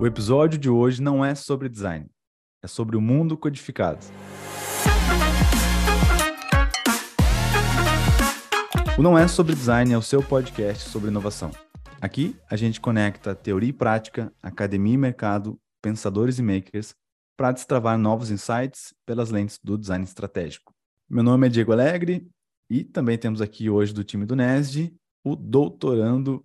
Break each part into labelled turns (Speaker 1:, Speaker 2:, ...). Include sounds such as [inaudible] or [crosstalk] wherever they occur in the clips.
Speaker 1: O episódio de hoje não é sobre design, é sobre o mundo codificado. O Não É Sobre Design é o seu podcast sobre inovação. Aqui a gente conecta teoria e prática, academia e mercado, pensadores e makers para destravar novos insights pelas lentes do design estratégico. Meu nome é Diego Alegre e também temos aqui hoje do time do NESD o doutorando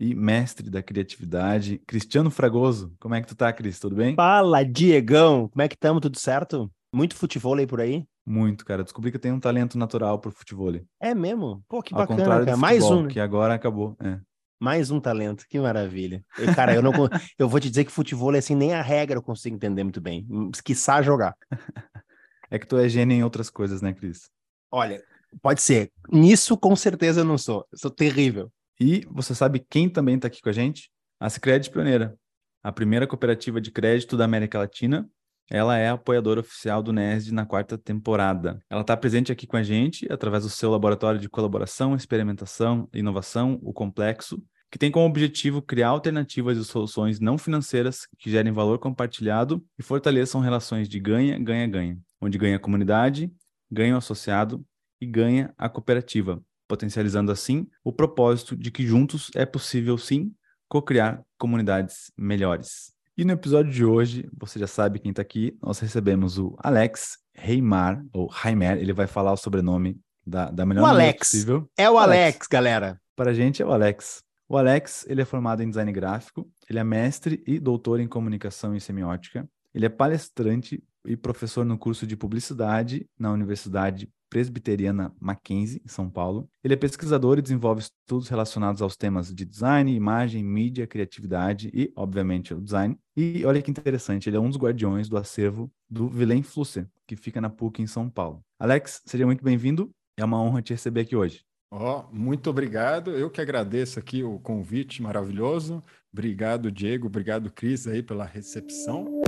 Speaker 1: e mestre da criatividade, Cristiano Fragoso. Como é que tu tá, Cris? Tudo bem?
Speaker 2: Fala, Diegão! Como é que estamos? Tudo certo? Muito futebol aí por aí?
Speaker 1: Muito, cara. Descobri que eu tenho um talento natural pro futebol.
Speaker 2: É mesmo? Pô, que
Speaker 1: Ao
Speaker 2: bacana,
Speaker 1: contrário
Speaker 2: cara.
Speaker 1: do
Speaker 2: Mais
Speaker 1: futebol,
Speaker 2: um, né?
Speaker 1: que agora acabou. É.
Speaker 2: mais um talento. Que maravilha. E, cara, eu não [laughs] eu vou te dizer que futebol assim nem a regra eu consigo entender muito bem. Quiçá jogar. [laughs]
Speaker 1: é que tu é gênio em outras coisas, né, Cris?
Speaker 2: Olha, pode ser. Nisso com certeza eu não sou. Eu sou terrível.
Speaker 1: E você sabe quem também está aqui com a gente? A Sicredi Pioneira, a primeira cooperativa de crédito da América Latina. Ela é apoiadora oficial do NESD na quarta temporada. Ela está presente aqui com a gente através do seu laboratório de colaboração, experimentação e inovação, o Complexo, que tem como objetivo criar alternativas e soluções não financeiras que gerem valor compartilhado e fortaleçam relações de ganha, ganha, ganha, onde ganha a comunidade, ganha o associado e ganha a cooperativa, potencializando assim o propósito de que juntos é possível sim co-criar comunidades melhores. E no episódio de hoje, você já sabe quem está aqui, nós recebemos o Alex Reimar, ou Reimer, ele vai falar o sobrenome da, da melhor
Speaker 2: O
Speaker 1: maneira
Speaker 2: Alex.
Speaker 1: possível.
Speaker 2: É o
Speaker 1: Alex.
Speaker 2: Alex, galera.
Speaker 1: Para a gente é o Alex. O Alex, ele é formado em design gráfico, ele é mestre e doutor em comunicação e semiótica, ele é palestrante e professor no curso de publicidade na Universidade Presbiteriana Mackenzie, em São Paulo. Ele é pesquisador e desenvolve estudos relacionados aos temas de design, imagem, mídia, criatividade e, obviamente, o design. E olha que interessante, ele é um dos guardiões do acervo do Vilém Flusser, que fica na PUC em São Paulo. Alex, seja muito bem-vindo. É uma honra te receber aqui hoje.
Speaker 3: Ó, muito obrigado. Eu que agradeço aqui o convite maravilhoso. Obrigado, Diego. Obrigado, Cris, aí pela recepção.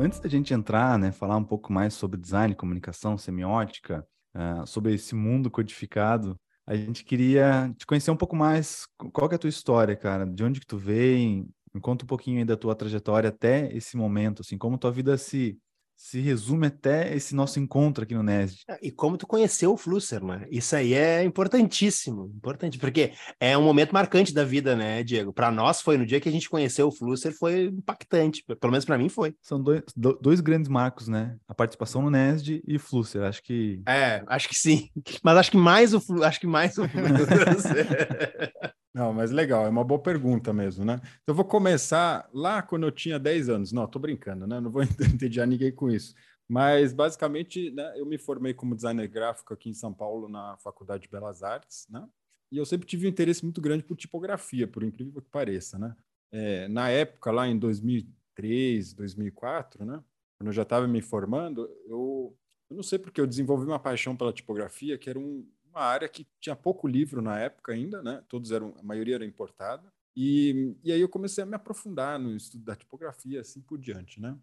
Speaker 1: Antes da gente entrar, né, falar um pouco mais sobre design, comunicação, semiótica, ah, sobre esse mundo codificado, a gente queria te conhecer um pouco mais. Qual é a tua história, cara? De onde que tu vem? Me conta um pouquinho aí da tua trajetória até esse momento, assim, como tua vida se se resume até esse nosso encontro aqui no NESD.
Speaker 2: E como tu conheceu o Flusser, né? Isso aí é importantíssimo, importante, porque é um momento marcante da vida, né, Diego? Para nós foi no dia que a gente conheceu o Flusser, foi impactante. Pelo menos para mim foi.
Speaker 1: São dois, do- dois grandes marcos, né? A participação no NESD e Flusser. Acho que
Speaker 2: É, acho que sim. Mas acho que mais o acho que mais o Flusser. [laughs] [laughs]
Speaker 3: Não, mas legal, é uma boa pergunta mesmo, né? Então, eu vou começar lá quando eu tinha 10 anos. Não, tô brincando, né? Não vou [laughs] entediar ninguém com isso. Mas, basicamente, né, eu me formei como designer gráfico aqui em São Paulo, na Faculdade de Belas Artes, né? E eu sempre tive um interesse muito grande por tipografia, por incrível que pareça, né? É, na época, lá em 2003, 2004, né? Quando eu já estava me formando, eu, eu não sei porque eu desenvolvi uma paixão pela tipografia, que era um, uma área que tinha pouco livro na época ainda, né? Todos eram, a maioria era importada. E, e aí eu comecei a me aprofundar no estudo da tipografia, assim por diante, né?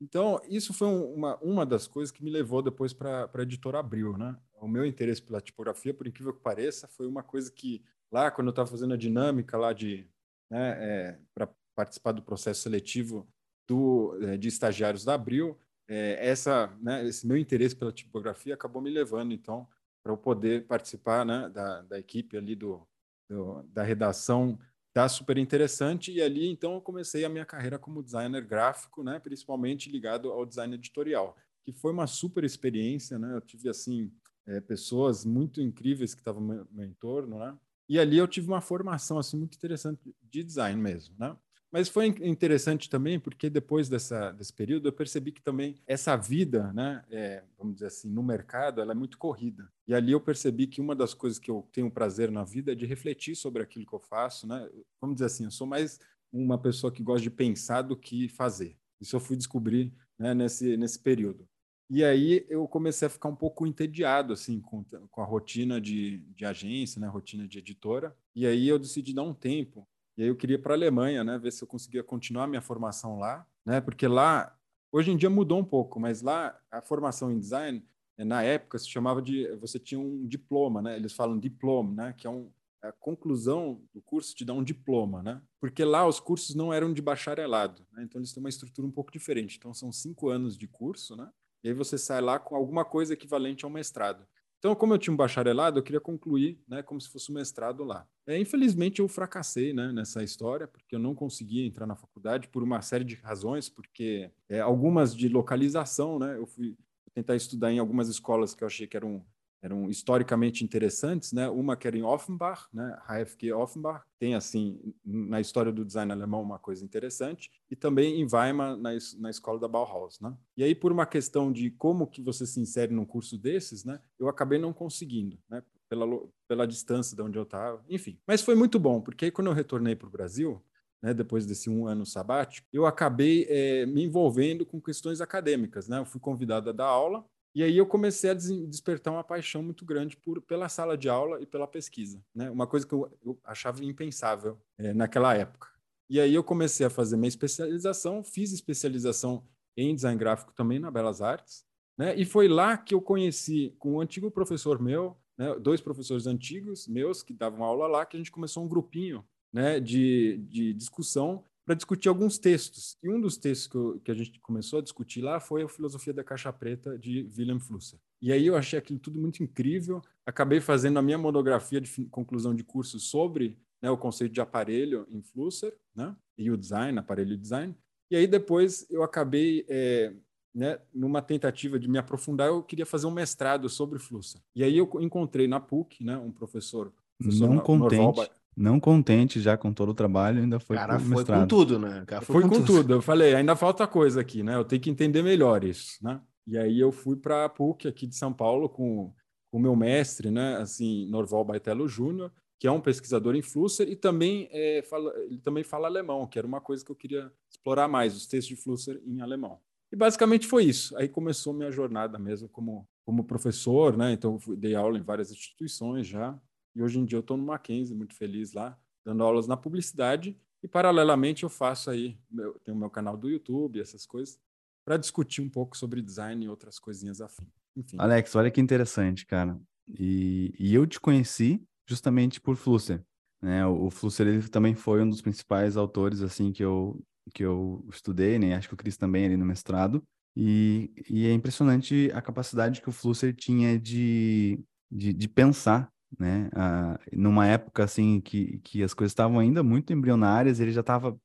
Speaker 3: Então, isso foi um- uma, uma das coisas que me levou depois para a editora Abril, né? O meu interesse pela tipografia, por incrível que pareça, foi uma coisa que lá, quando eu estava fazendo a dinâmica lá de, né, para participar do processo seletivo do, eh, de estagiários da Abril, eh, essa, né, esse meu interesse pela tipografia acabou me levando, então, para eu poder participar né, da, da equipe ali do, do- da redação da Super Interessante, e ali, então, eu comecei a minha carreira como designer gráfico, né, principalmente ligado ao design editorial, que foi uma super experiência, né, eu tive, assim, eh, pessoas muito incríveis que estavam no meu entorno, né, e ali eu tive uma formação, assim, muito interessante de design mesmo, né, mas foi in- interessante também porque depois dessa, desse período eu percebi que também essa vida, né, é, vamos dizer assim, no mercado, ela é muito corrida. E ali eu percebi que uma das coisas que eu tenho prazer na vida é de refletir sobre aquilo que eu faço, né? Vamos dizer assim, eu sou mais uma pessoa que gosta de pensar do que fazer. Isso eu fui descobrir né, nesse, nesse período. E aí eu comecei a ficar um pouco entediado assim com, com a rotina de, de agência, né, rotina de editora. E aí eu decidi dar um tempo e aí eu queria para a Alemanha, né, ver se eu conseguia continuar minha formação lá, né, porque lá hoje em dia mudou um pouco, mas lá a formação em design eh, na época se chamava de você tinha um diploma, né? Eles falam diploma, né, que é um a conclusão do curso te dá um diploma, né? Porque lá os cursos não eram de bacharelado, né? então eles têm uma estrutura um pouco diferente. Então são cinco anos de curso, né? E aí você sai lá com alguma coisa equivalente ao mestrado. Então, como eu tinha um bacharelado, eu queria concluir, né, como se fosse um mestrado lá. É, infelizmente, eu fracassei, né, nessa história, porque eu não conseguia entrar na faculdade por uma série de razões, porque é, algumas de localização, né, eu fui tentar estudar em algumas escolas que eu achei que eram eram historicamente interessantes, né? Uma que era em Offenbach, né? HFG Offenbach, tem assim na história do design alemão uma coisa interessante, e também em Weimar na, na escola da Bauhaus, né? E aí por uma questão de como que você se insere num curso desses, né? Eu acabei não conseguindo, né? Pela, pela distância de onde eu estava, enfim. Mas foi muito bom, porque aí quando eu retornei para o Brasil, né, depois desse um ano sabático, eu acabei é, me envolvendo com questões acadêmicas. Né? Eu fui convidado a dar aula e aí eu comecei a despertar uma paixão muito grande por, pela sala de aula e pela pesquisa, né? Uma coisa que eu, eu achava impensável é, naquela época. E aí eu comecei a fazer minha especialização, fiz especialização em design gráfico também na Belas Artes, né? E foi lá que eu conheci com um antigo professor meu, né? dois professores antigos meus que davam aula lá, que a gente começou um grupinho, né? De, de discussão para discutir alguns textos. E um dos textos que, eu, que, a gente começou a discutir lá foi a Filosofia da Caixa Preta, de Wilhelm Flusser. E aí eu achei aquilo tudo muito incrível, acabei fazendo a minha monografia de conclusão de curso sobre né, o conceito de aparelho em Flusser, né, e o design, aparelho design. E aí depois eu acabei, é, né, numa tentativa de me aprofundar, eu queria fazer um mestrado sobre Flusser. E aí eu encontrei na PUC, né, um professor, professor
Speaker 1: Não contente. Norval, não contente já com todo o trabalho, ainda foi
Speaker 2: cara foi com tudo, né?
Speaker 3: Cara foi, foi com, com tudo. tudo. Eu falei, ainda falta coisa aqui, né? Eu tenho que entender melhor isso, né? E aí eu fui para a PUC aqui de São Paulo com o meu mestre, né? Assim, Norval Baitello Júnior, que é um pesquisador em Flusser e também é, fala, ele também fala alemão, que era uma coisa que eu queria explorar mais, os textos de Flusser em alemão. E basicamente foi isso. Aí começou minha jornada mesmo como como professor, né? Então eu dei aula em várias instituições já. E hoje em dia eu estou no Mackenzie, muito feliz lá, dando aulas na publicidade. E paralelamente eu faço aí, meu, tenho meu canal do YouTube, essas coisas, para discutir um pouco sobre design e outras coisinhas afim. Enfim.
Speaker 1: Alex, olha que interessante, cara. E, e eu te conheci justamente por Flusser. Né? O, o Flusser ele também foi um dos principais autores assim que eu que eu estudei, né? Acho que o Cris também ali no mestrado. E, e é impressionante a capacidade que o Flusser tinha de, de, de pensar né? Ah, numa época assim que, que as coisas estavam ainda muito embrionárias, ele já estava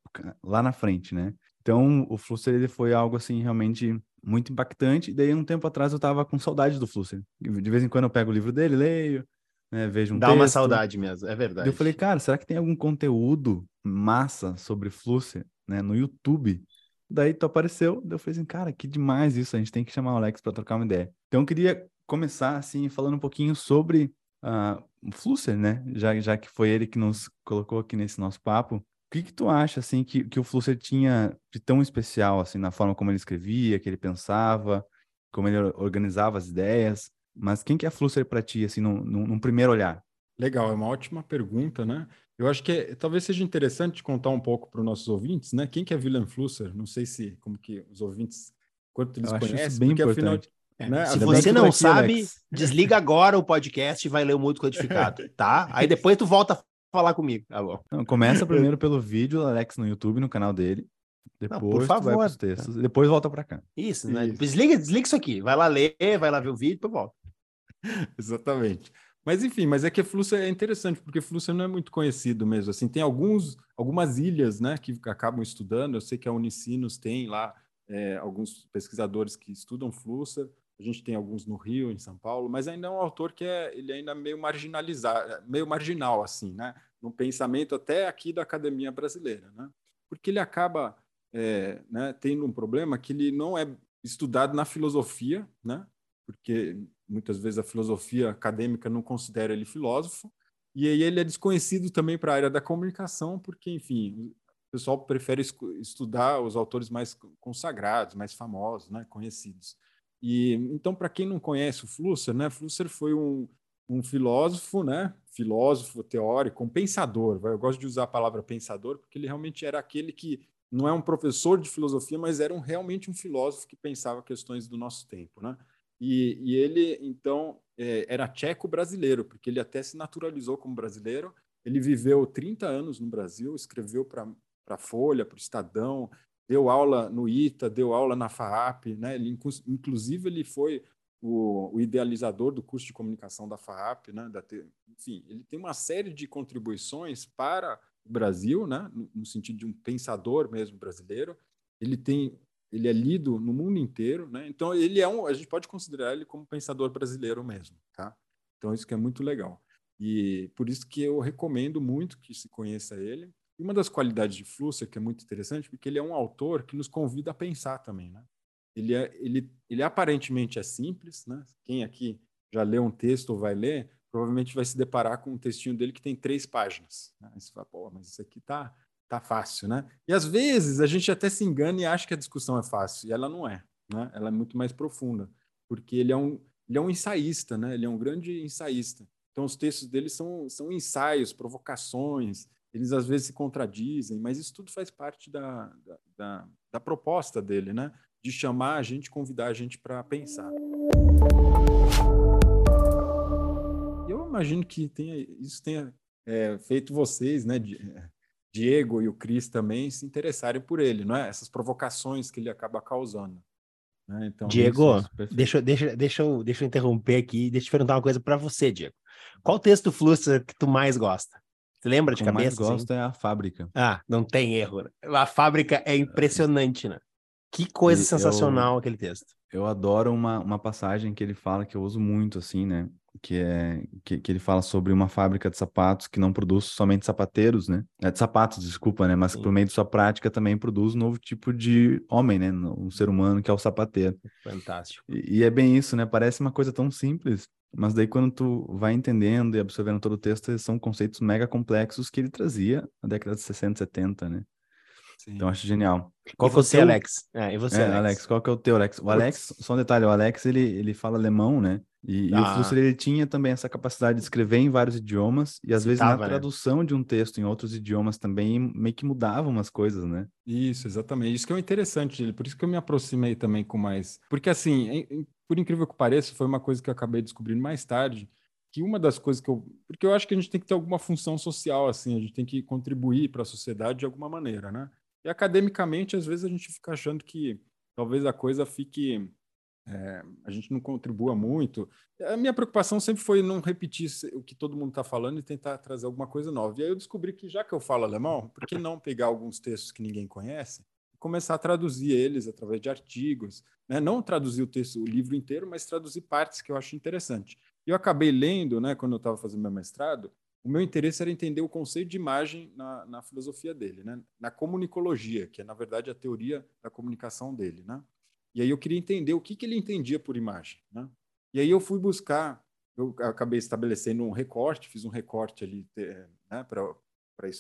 Speaker 1: lá na frente, né? Então, o Flusser ele foi algo assim realmente muito impactante. E daí um tempo atrás eu estava com saudade do Flusser. De vez em quando eu pego o livro dele, leio, né, vejo um
Speaker 2: Dá
Speaker 1: texto.
Speaker 2: uma saudade mesmo, é verdade.
Speaker 1: Eu falei, cara, será que tem algum conteúdo massa sobre Flusser, né, no YouTube? Daí tu apareceu, daí eu falei assim, cara, que demais isso, a gente tem que chamar o Alex para trocar uma ideia. Então eu queria começar assim falando um pouquinho sobre uh, o Flusser, né? Já, já que foi ele que nos colocou aqui nesse nosso papo. O que, que tu acha, assim, que, que o Flusser tinha de tão especial, assim, na forma como ele escrevia, que ele pensava, como ele organizava as ideias? Mas quem que é Flusser para ti, assim, num, num, num, primeiro olhar?
Speaker 3: Legal, é uma ótima pergunta, né? Eu acho que é, talvez seja interessante contar um pouco para os nossos ouvintes, né? Quem que é Wilhelm Flusser? Não sei se, como que os ouvintes, quanto eles conhecem,
Speaker 1: bem porque importante. afinal
Speaker 2: é, né? Se você não sabe, Alex. desliga agora o podcast e vai ler o Mundo Codificado, [laughs] tá? Aí depois tu volta a falar comigo, tá bom?
Speaker 1: Não, começa [laughs] primeiro pelo vídeo do Alex no YouTube, no canal dele. Depois não, por favor. vai textos, depois volta para cá.
Speaker 2: Isso, né? Isso. Desliga, desliga isso aqui. Vai lá ler, vai lá ver o vídeo, depois volta. [laughs]
Speaker 3: Exatamente. Mas enfim, mas é que Flusser é interessante, porque Flusser não é muito conhecido mesmo. Assim, tem alguns, algumas ilhas, né, que acabam estudando. Eu sei que a Unicinos tem lá é, alguns pesquisadores que estudam Flusser. A gente tem alguns no Rio, em São Paulo, mas ainda é um autor que é ele é ainda meio marginalizado, meio marginal assim, né? No pensamento até aqui da academia brasileira, né? Porque ele acaba é, né, tendo um problema que ele não é estudado na filosofia, né? Porque muitas vezes a filosofia acadêmica não considera ele filósofo, e aí ele é desconhecido também para a área da comunicação, porque, enfim, o pessoal prefere estudar os autores mais consagrados, mais famosos, né, conhecidos. E então, para quem não conhece o Flusser, né, Flusser foi um, um filósofo, né, filósofo teórico, um pensador. Eu gosto de usar a palavra pensador porque ele realmente era aquele que não é um professor de filosofia, mas era um, realmente um filósofo que pensava questões do nosso tempo, né? E, e ele então é, era tcheco brasileiro, porque ele até se naturalizou como brasileiro Ele viveu 30 anos no Brasil, escreveu para a Folha, para o Estadão, deu aula no ITA, deu aula na FAAP, né? Ele, inclusive, ele foi o, o, idealizador do curso de comunicação da FAAP, né? Da, enfim, ele tem uma série de contribuições para o Brasil, né? No, no, sentido de um pensador mesmo brasileiro. Ele tem, ele é lido no mundo inteiro, né? Então ele é um, a gente pode considerar ele como pensador brasileiro mesmo, tá? Então isso que é muito legal. E por isso que eu recomendo muito que se conheça ele. E uma das qualidades de Flusser que é muito interessante, porque ele é um autor que nos convida a pensar também, né? Ele, é, ele, ele aparentemente é simples, né? Quem aqui já leu um texto ou vai ler, provavelmente vai se deparar com um textinho dele que tem três páginas. Né? Aí você fala, pô, mas isso aqui tá, tá fácil, né? E às vezes a gente até se engana e acha que a discussão é fácil, e ela não é, né? Ela é muito mais profunda, porque ele é um, ele é um ensaísta, né? Ele é um grande ensaísta. Então os textos dele são, são ensaios, provocações, eles às vezes se contradizem, mas isso tudo faz parte da, da, da, da proposta dele, né? De chamar a gente, convidar a gente para pensar. Eu imagino que tenha, isso tenha é, feito vocês, né, Diego e o Cris também se interessarem por ele, não é? Essas provocações que ele acaba causando. Né? Então,
Speaker 2: Diego, isso, deixa, deixa, deixa, eu, deixa eu interromper aqui, deixa eu perguntar uma coisa para você, Diego. Qual texto Flusser que tu mais gosta? Você lembra de
Speaker 1: o que
Speaker 2: cabeça?
Speaker 1: O mais gosto assim? é a fábrica.
Speaker 2: Ah, não tem erro. Né? A fábrica é impressionante, né? Que coisa e sensacional eu, aquele texto.
Speaker 1: Eu adoro uma, uma passagem que ele fala que eu uso muito, assim, né? Que é que, que ele fala sobre uma fábrica de sapatos que não produz somente sapateiros, né? É de sapatos, desculpa, né? Mas Sim. que por meio de sua prática também produz um novo tipo de homem, né? Um ser humano que é o sapateiro.
Speaker 2: Fantástico.
Speaker 1: E, e é bem isso, né? Parece uma coisa tão simples, mas daí quando tu vai entendendo e absorvendo todo o texto, são conceitos mega complexos que ele trazia na década de 60, 70, né? Sim. Então acho genial.
Speaker 2: Qual e é você, teu... Alex? É, e você,
Speaker 1: é, Alex? Alex? Qual que é o teu, Alex? O Alex, só um detalhe, o Alex, ele, ele fala alemão, né? E, ah. e o ah. Flusser, ele tinha também essa capacidade de escrever em vários idiomas, e às vezes na né? tradução né? de um texto em outros idiomas também meio que mudavam umas coisas, né?
Speaker 3: Isso, exatamente. Isso que é interessante dele, por isso que eu me aproximei também com mais... Porque assim, por incrível que pareça, foi uma coisa que eu acabei descobrindo mais tarde, que uma das coisas que eu... Porque eu acho que a gente tem que ter alguma função social, assim, a gente tem que contribuir para a sociedade de alguma maneira, né? E academicamente, às vezes a gente fica achando que talvez a coisa fique é, a gente não contribua muito. A minha preocupação sempre foi não repetir o que todo mundo está falando e tentar trazer alguma coisa nova. E aí eu descobri que, já que eu falo alemão, por que não pegar alguns textos que ninguém conhece e começar a traduzir eles através de artigos? Né? Não traduzir o texto, o livro inteiro, mas traduzir partes que eu acho interessante. E eu acabei lendo, né, quando eu estava fazendo meu mestrado, o meu interesse era entender o conceito de imagem na, na filosofia dele, né? na comunicologia, que é, na verdade, a teoria da comunicação dele. Né? E aí eu queria entender o que, que ele entendia por imagem. Né? E aí eu fui buscar, eu acabei estabelecendo um recorte, fiz um recorte ali né, para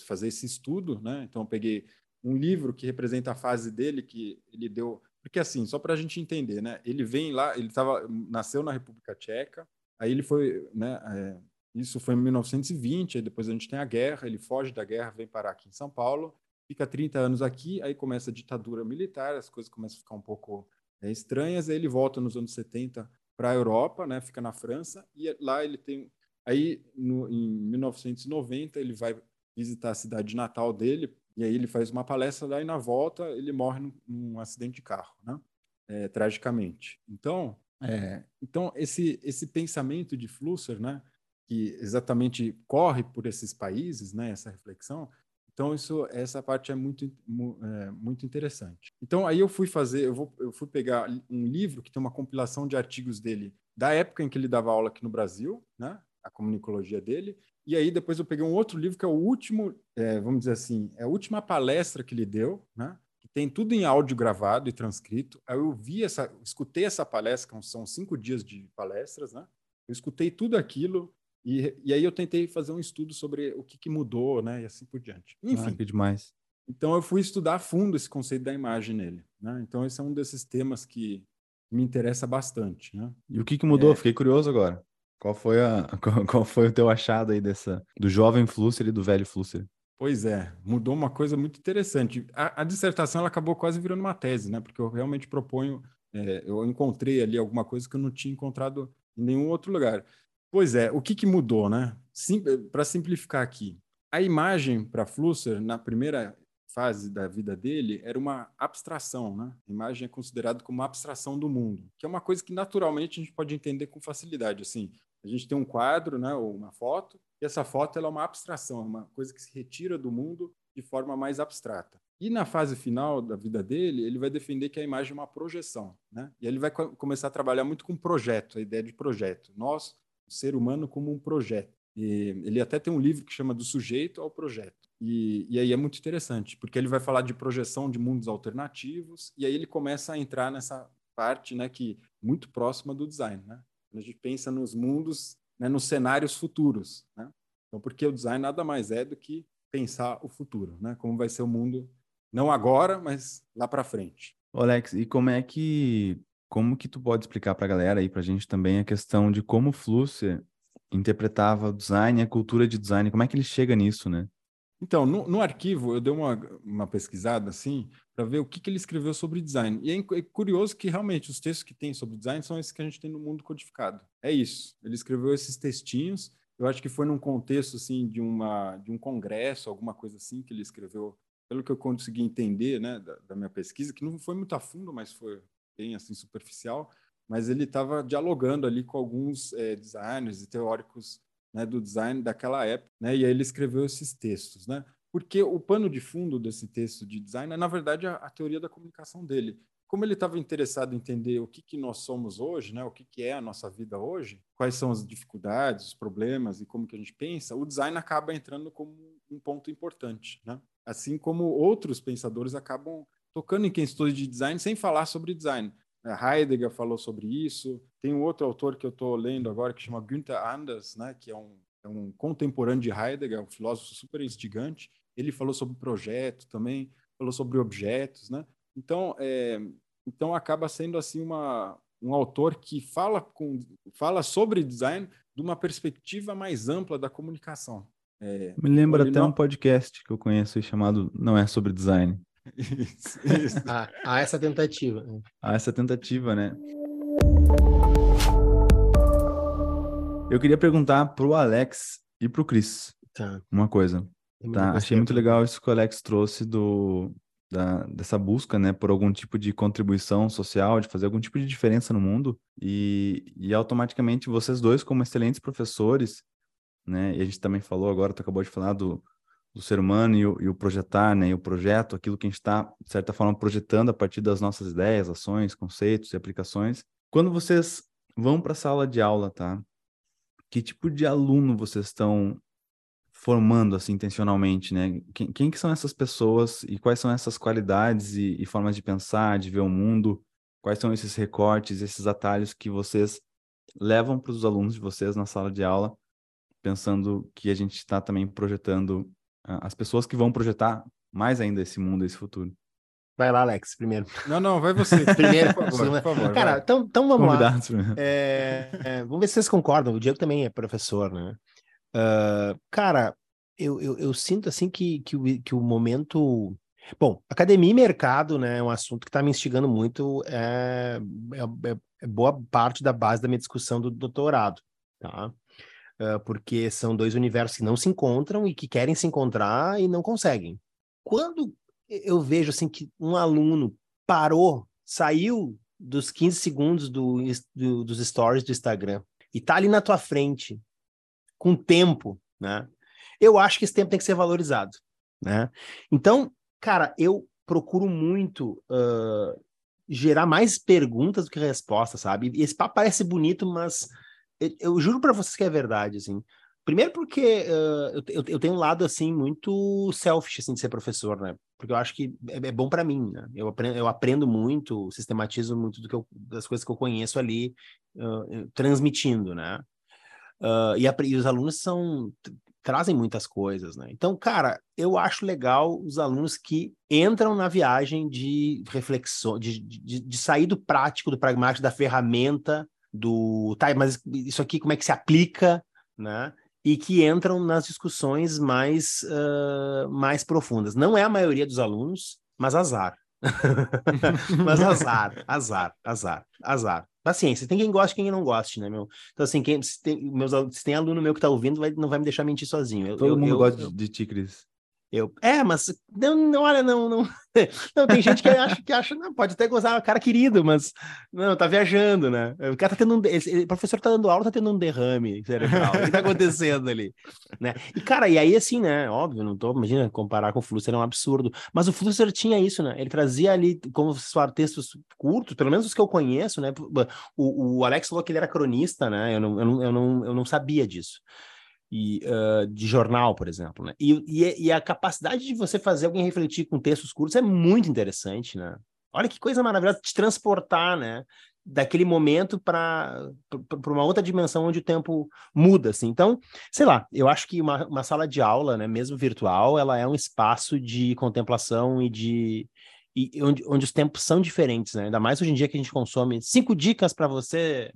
Speaker 3: fazer esse estudo. Né? Então eu peguei um livro que representa a fase dele, que ele deu. Porque assim, só para a gente entender, né? Ele vem lá, ele tava, nasceu na República Tcheca, aí ele foi, né? É, isso foi em 1920, aí depois a gente tem a guerra, ele foge da guerra, vem parar aqui em São Paulo, fica 30 anos aqui, aí começa a ditadura militar, as coisas começam a ficar um pouco é, estranhas. Aí ele volta nos anos 70 para a Europa, né? Fica na França e lá ele tem aí no, em 1990 ele vai visitar a cidade natal dele e aí ele faz uma palestra lá e na volta ele morre num, num acidente de carro, né? É, tragicamente. Então, é, então esse esse pensamento de Flusser, né? Que exatamente corre por esses países, né? Essa reflexão então, isso, essa parte é muito, é, muito interessante. Então, aí eu fui fazer, eu, vou, eu fui pegar um livro que tem uma compilação de artigos dele da época em que ele dava aula aqui no Brasil, né? A comunicologia dele. E aí depois eu peguei um outro livro que é o último, é, vamos dizer assim, é a última palestra que ele deu, né? Que tem tudo em áudio gravado e transcrito. Aí eu vi essa, escutei essa palestra, são cinco dias de palestras, né? Eu escutei tudo aquilo, e, e aí eu tentei fazer um estudo sobre o que, que mudou, né? E assim por diante.
Speaker 1: Ah, Enfim. Ah, que demais.
Speaker 3: Então eu fui estudar a fundo esse conceito da imagem nele. Né? Então esse é um desses temas que me interessa bastante. Né?
Speaker 1: E o que, que mudou? É... Fiquei curioso agora. Qual foi, a, [laughs] qual, qual, foi o teu achado aí dessa do jovem Flusser e do velho Flusser?
Speaker 3: Pois é, mudou uma coisa muito interessante. A, a dissertação ela acabou quase virando uma tese, né? Porque eu realmente proponho, é, eu encontrei ali alguma coisa que eu não tinha encontrado em nenhum outro lugar. Pois é, o que, que mudou, né? Sim, Para simplificar aqui, a imagem para Flusser, na primeira fase da vida dele, era uma abstração. Né? A imagem é considerada como uma abstração do mundo, que é uma coisa que naturalmente a gente pode entender com facilidade. Assim, a gente tem um quadro né, ou uma foto, e essa foto ela é uma abstração, é uma coisa que se retira do mundo de forma mais abstrata. E na fase final da vida dele, ele vai defender que a imagem é uma projeção. Né? E ele vai co começar a trabalhar muito com projeto, a ideia de projeto. Nós, ser humano, como um projeto. E ele até tem um livro que chama Do Sujeito ao Projeto. E, e aí é muito interessante, porque ele vai falar de projeção de mundos alternativos, e aí ele começa a entrar nessa parte né, que muito próxima do design. Né? A gente pensa nos mundos, né, nos cenários futuros. Né? Então, porque o design nada mais é do que pensar o futuro, né? como vai ser o mundo, não agora, mas lá para frente.
Speaker 1: Alex, e como é que como que tu pode explicar para a galera aí, para a gente também, a questão de como o Flusser interpretava o design, a cultura de design, como é que ele chega nisso, né?
Speaker 3: Então, no, no arquivo, eu dei uma, uma pesquisada assim, para ver o que, que ele escreveu sobre design. E é, é, curioso que realmente os textos que tem sobre design são esses que a gente tem no mundo codificado. É isso. Ele escreveu esses textinhos. Eu acho que foi num contexto assim de uma de um congresso, alguma coisa assim que ele escreveu. Pelo que eu consegui entender, né, da, da minha pesquisa, que não foi muito a fundo, mas foi bem assim superficial mas ele estava dialogando ali com alguns é, designers e teóricos né, do design daquela época, né, e aí ele escreveu esses textos, né? Porque o pano de fundo desse texto de design é, na verdade, a, a teoria da comunicação dele. Como ele estava interessado em entender o que, que nós somos hoje, né, o que, que é a nossa vida hoje, quais são as dificuldades, os problemas e como que a gente pensa, o design acaba entrando como um ponto importante, né? Assim como outros pensadores acabam tocando em questões de design sem falar sobre design. É, Heidegger falou sobre isso. Tem um outro autor que eu estou lendo agora que chama Günther Anders, né, que é um, é um contemporâneo de Heidegger, um filósofo super instigante. Ele falou sobre projeto também, falou sobre objetos, né? Então, é, então acaba sendo assim uma, um autor que fala, com, fala sobre design de uma perspectiva mais ampla da comunicação.
Speaker 1: É, Me lembra até não... um podcast que eu conheço chamado Não é sobre design. [laughs]
Speaker 2: Isso, isso. essa tentativa. Né?
Speaker 1: Há essa tentativa, né? Eu queria perguntar pro Alex e pro Cris tá. uma coisa. Tá? Achei muito legal isso que o Alex trouxe do, da, dessa busca, né, por algum tipo de contribuição social, de fazer algum tipo de diferença no mundo. E, e automaticamente vocês dois, como excelentes professores, né, e a gente também falou agora, tu acabou de falar do, do ser humano e o, e o, projetar, né, e o projeto, aquilo que a gente está, de certa forma, projetando a partir das nossas ideias, ações, conceitos e aplicações. Quando vocês vão para a sala de aula, tá? Que tipo de aluno vocês estão formando, assim, intencionalmente, né? Quem, quem que são essas pessoas e quais são essas qualidades e, e formas de pensar, de ver o mundo? Quais são esses recortes, esses atalhos que vocês levam para os alunos de vocês na sala de aula, pensando que a gente está também projetando as pessoas que vão projetar mais ainda esse mundo, esse futuro.
Speaker 2: Vai lá, Alex, primeiro.
Speaker 3: Não, não, vai você. [laughs]
Speaker 2: primeiro, por favor. Por favor Cara, então, então vamos Convidados lá. É, é, vamos ver se vocês concordam. O Diego também é professor, né? Uh, cara, eu, eu, eu, sinto assim que, que, o, que o momento. Bom, academia e mercado, né, é um assunto que está me instigando muito, é, é, é, é boa parte da base da minha discussão do doutorado, tá? Porque são dois universos que não se encontram e que querem se encontrar e não conseguem. Quando eu vejo assim que um aluno parou, saiu dos 15 segundos do, do, dos stories do Instagram e tá ali na tua frente com tempo, né? Eu acho que esse tempo tem que ser valorizado, né? Então, cara, eu procuro muito uh, gerar mais perguntas do que respostas, sabe? Esse papo parece bonito, mas eu juro para vocês que é verdade, assim. Primeiro porque uh, eu, eu, tenho um lado, assim, muito selfish, assim, de ser professor, né? Porque eu acho que é, é bom para mim, né? Eu aprendo, eu aprendo muito, sistematizo muito do que eu, das coisas que eu conheço ali, uh, transmitindo, né? Uh, e, a, e, os alunos são trazem muitas coisas, né? Então, cara, eu acho legal os alunos que entram na viagem de reflexão, de, de, de sair do prático, do pragmático, da ferramenta do tá, mas isso aqui como é que se aplica, né? E que entram nas discussões mais, uh, mais profundas. Não é a maioria dos alunos, mas azar. [laughs] Mas azar, azar, azar, azar. Paciência, tem quem goste e quem não goste, né, meu? Então, assim, quem, se, tem, meus, se tem aluno meu que tá ouvindo, vai, não vai me deixar mentir sozinho. Eu,
Speaker 1: Todo
Speaker 2: eu,
Speaker 1: mundo
Speaker 2: eu,
Speaker 1: gosta de ti, Cris.
Speaker 2: Eu, é, mas não, não, olha, não, não, [laughs] não, tem gente que acha que acha, não, pode até gozar, cara querido, mas não, tá viajando, né? O cara tá tendo um, esse, o professor tá dando aula, tá tendo um derrame cerebral, o que tá acontecendo ali, né? E cara, e aí assim, né, óbvio, não tô, imagina, comparar com o Flusser é um absurdo, mas o Flusser tinha isso, né? Ele trazia ali, como textos curtos, pelo menos os que eu conheço, né? O, o Alex falou que ele era cronista, né? Eu não, eu não, eu não, eu não sabia disso e, uh, de jornal, por exemplo. Né? E, e, e, a capacidade de você fazer alguém refletir com textos curtos é muito interessante, né? Olha que coisa maravilhosa te transportar, né? Daquele momento para uma outra dimensão onde o tempo muda, assim. Então, sei lá, eu acho que uma, uma sala de aula, né, mesmo virtual, ela é um espaço de contemplação e de, e onde, onde os tempos são diferentes, né? Ainda mais hoje em dia que a gente consome cinco dicas para você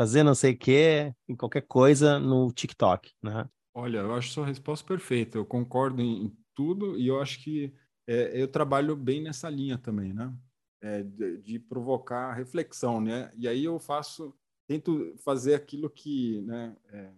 Speaker 2: fazer não sei o que, em qualquer coisa no TikTok, né?
Speaker 3: Olha, eu acho sua resposta perfeita. Eu concordo em tudo e eu acho que é, eu trabalho bem nessa linha também, né? É, de, de, provocar reflexão, né? E aí eu faço, tento fazer aquilo que, né? É,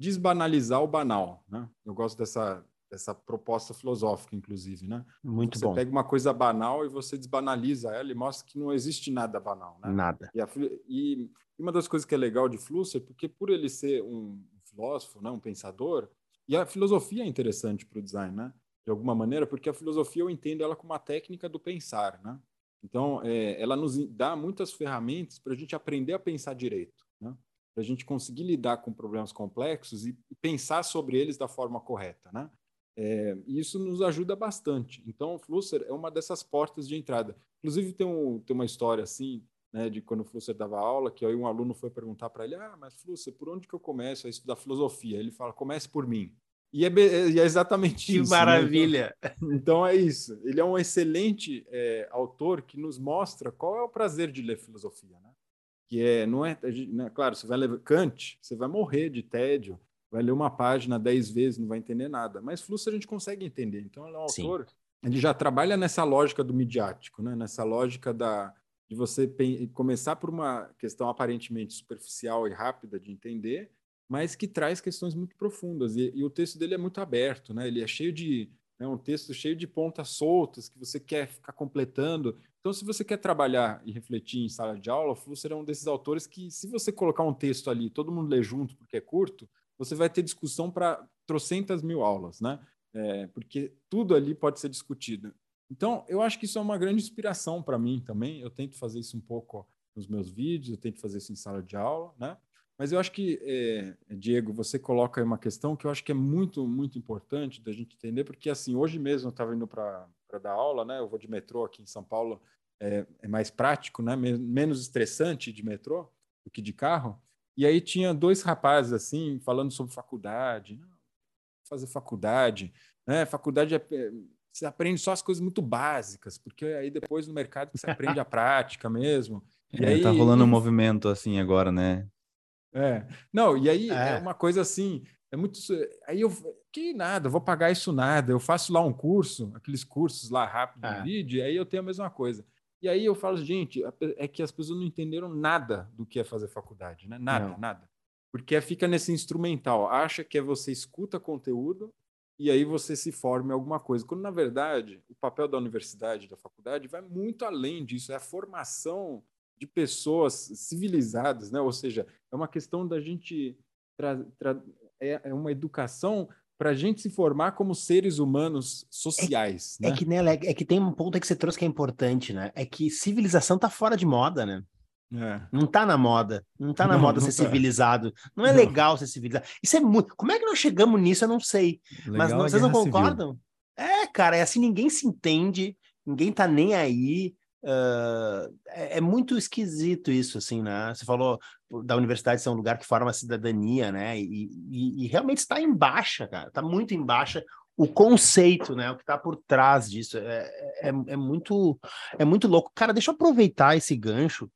Speaker 3: desbanalizar o banal, né? Eu gosto dessa dessa proposta filosófica, inclusive, né?
Speaker 2: Muito
Speaker 3: você
Speaker 2: bom.
Speaker 3: Você pega uma coisa banal e você desbanaliza ela e mostra que não existe nada banal, né?
Speaker 2: Nada.
Speaker 3: E, a, e uma das coisas que é legal de Flusser, porque por ele ser um filósofo, né, um pensador, e a filosofia é interessante para o design, né? De alguma maneira, porque a filosofia eu entendo ela como uma técnica do pensar, né? Então, é, ela nos dá muitas ferramentas para a gente aprender a pensar direito, né? Para a gente conseguir lidar com problemas complexos e pensar sobre eles da forma correta, né? É, e isso nos ajuda bastante. Então, o Flusser é uma dessas portas de entrada. Inclusive, tem, um, tem uma história assim, né, de quando o Flusser dava aula, que aí um aluno foi perguntar para ele, ah, mas Flusser, por onde que eu começo a estudar filosofia? Ele fala, comece por mim. E é, é, exatamente [laughs]
Speaker 2: que
Speaker 3: isso.
Speaker 2: Que maravilha!
Speaker 3: Né? Então, então, é isso. Ele é um excelente é, autor que nos mostra qual é o prazer de ler filosofia, né? Que é, não é, né, claro, você vai ler Kant, você vai morrer de tédio, vai ler uma página dez vezes, não vai entender nada. Mas Flusser a gente consegue entender. Então, ele é um Sim. autor, ele já trabalha nessa lógica do midiático, né? Nessa lógica da de você começar por uma questão aparentemente superficial e rápida de entender, mas que traz questões muito profundas. E, e o texto dele é muito aberto, né? Ele é cheio de é um texto cheio de pontas soltas que você quer ficar completando. Então, se você quer trabalhar e refletir em sala de aula, Flusser é um desses autores que, se você colocar um texto ali, todo mundo lê junto porque é curto, você vai ter discussão para trocentas mil aulas, né? É, porque tudo ali pode ser discutido. Então, eu acho que isso é uma grande inspiração para mim também. Eu tento fazer isso um pouco nos meus vídeos, eu tento fazer isso em sala de aula, né? Mas eu acho que, é, Diego, você coloca aí uma questão que eu acho que é muito, muito importante da gente entender, porque, assim, hoje mesmo eu estava indo para dar aula, né? Eu vou de metrô aqui em São Paulo, é, é mais prático, né? Menos estressante de metrô do que de carro. E aí tinha dois rapazes, assim, falando sobre faculdade. Fazer faculdade, né? Faculdade é você aprende só as coisas muito básicas, porque aí depois no mercado você aprende a [laughs] prática mesmo.
Speaker 1: E é,
Speaker 3: aí,
Speaker 1: tá rolando um movimento assim agora, né?
Speaker 3: É. Não, e aí é. é. uma coisa assim, é muito. Aí eu. Que nada, vou pagar isso nada. Eu faço lá um curso, aqueles cursos lá rápido é. vídeo, e aí eu tenho a mesma coisa. E aí eu falo, gente, é que as pessoas não entenderam nada do que é fazer faculdade, né? Nada, não. nada. Porque fica nesse instrumental, acha que é você escuta conteúdo e aí você se forma em alguma coisa. Quando, na verdade, o papel da universidade, da faculdade, vai muito além disso, é a formação de pessoas civilizadas, né? ou seja, é uma questão da gente. É, é uma educação para a gente se formar como seres humanos sociais.
Speaker 2: É,
Speaker 3: né?
Speaker 2: é que, né, é que tem um ponto que você trouxe que é importante, né? É que civilização está fora de moda, né? É. Não tá na moda. Não tá na não, moda não ser tá. civilizado. Não é não. legal ser civilizado. Isso é muito. Como é que nós chegamos nisso? Eu não sei. Legal Mas não, vocês não concordam? Civil. É, cara, é assim, ninguém se entende, ninguém tá nem aí. Uh, é, é, muito esquisito isso, assim, né? Você falou da universidade ser um lugar que forma a cidadania, né? E, e, e realmente está em baixa, cara. Está muito em baixa o conceito, né? O que está por trás disso. É, é, é, muito, é muito louco. Cara, deixa eu aproveitar esse gancho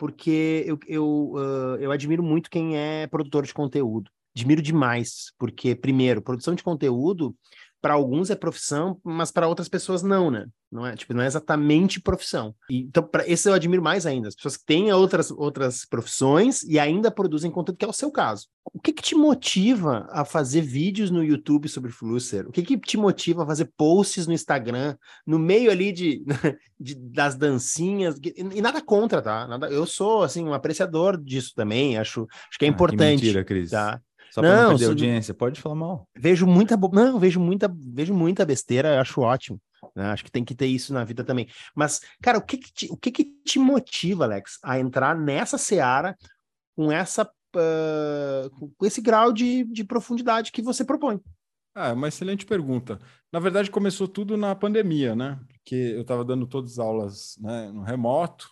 Speaker 2: porque eu, eu, uh, eu admiro muito quem é produtor de conteúdo. Admiro demais, porque, primeiro, produção de conteúdo para alguns é profissão, mas para outras pessoas não, né? Não é, tipo, não é exatamente profissão. E, então, para esse eu admiro mais ainda, as pessoas que têm outras, outras profissões e ainda produzem conteúdo, que é o seu caso. O que que te motiva a fazer vídeos no YouTube sobre Flusser? O que que te motiva a fazer posts no Instagram, no meio ali de, [laughs] de das dancinhas? E, e, nada contra, tá? Nada, eu sou, assim, um apreciador disso também, acho, acho que é ah, importante. Que
Speaker 1: mentira, Cris. Tá? Só para não, não perder audiência, pode falar mal.
Speaker 2: Vejo muita, não, vejo muita, vejo muita besteira, acho ótimo. Né? Acho que tem que ter isso na vida também. Mas, cara, o que que te, o que que te motiva, Alex, a entrar nessa seara com essa uh, com esse grau de, de profundidade que você propõe?
Speaker 3: Ah, é uma excelente pergunta. Na verdade, começou tudo na pandemia, né? Porque eu estava dando todas as aulas né, no remoto,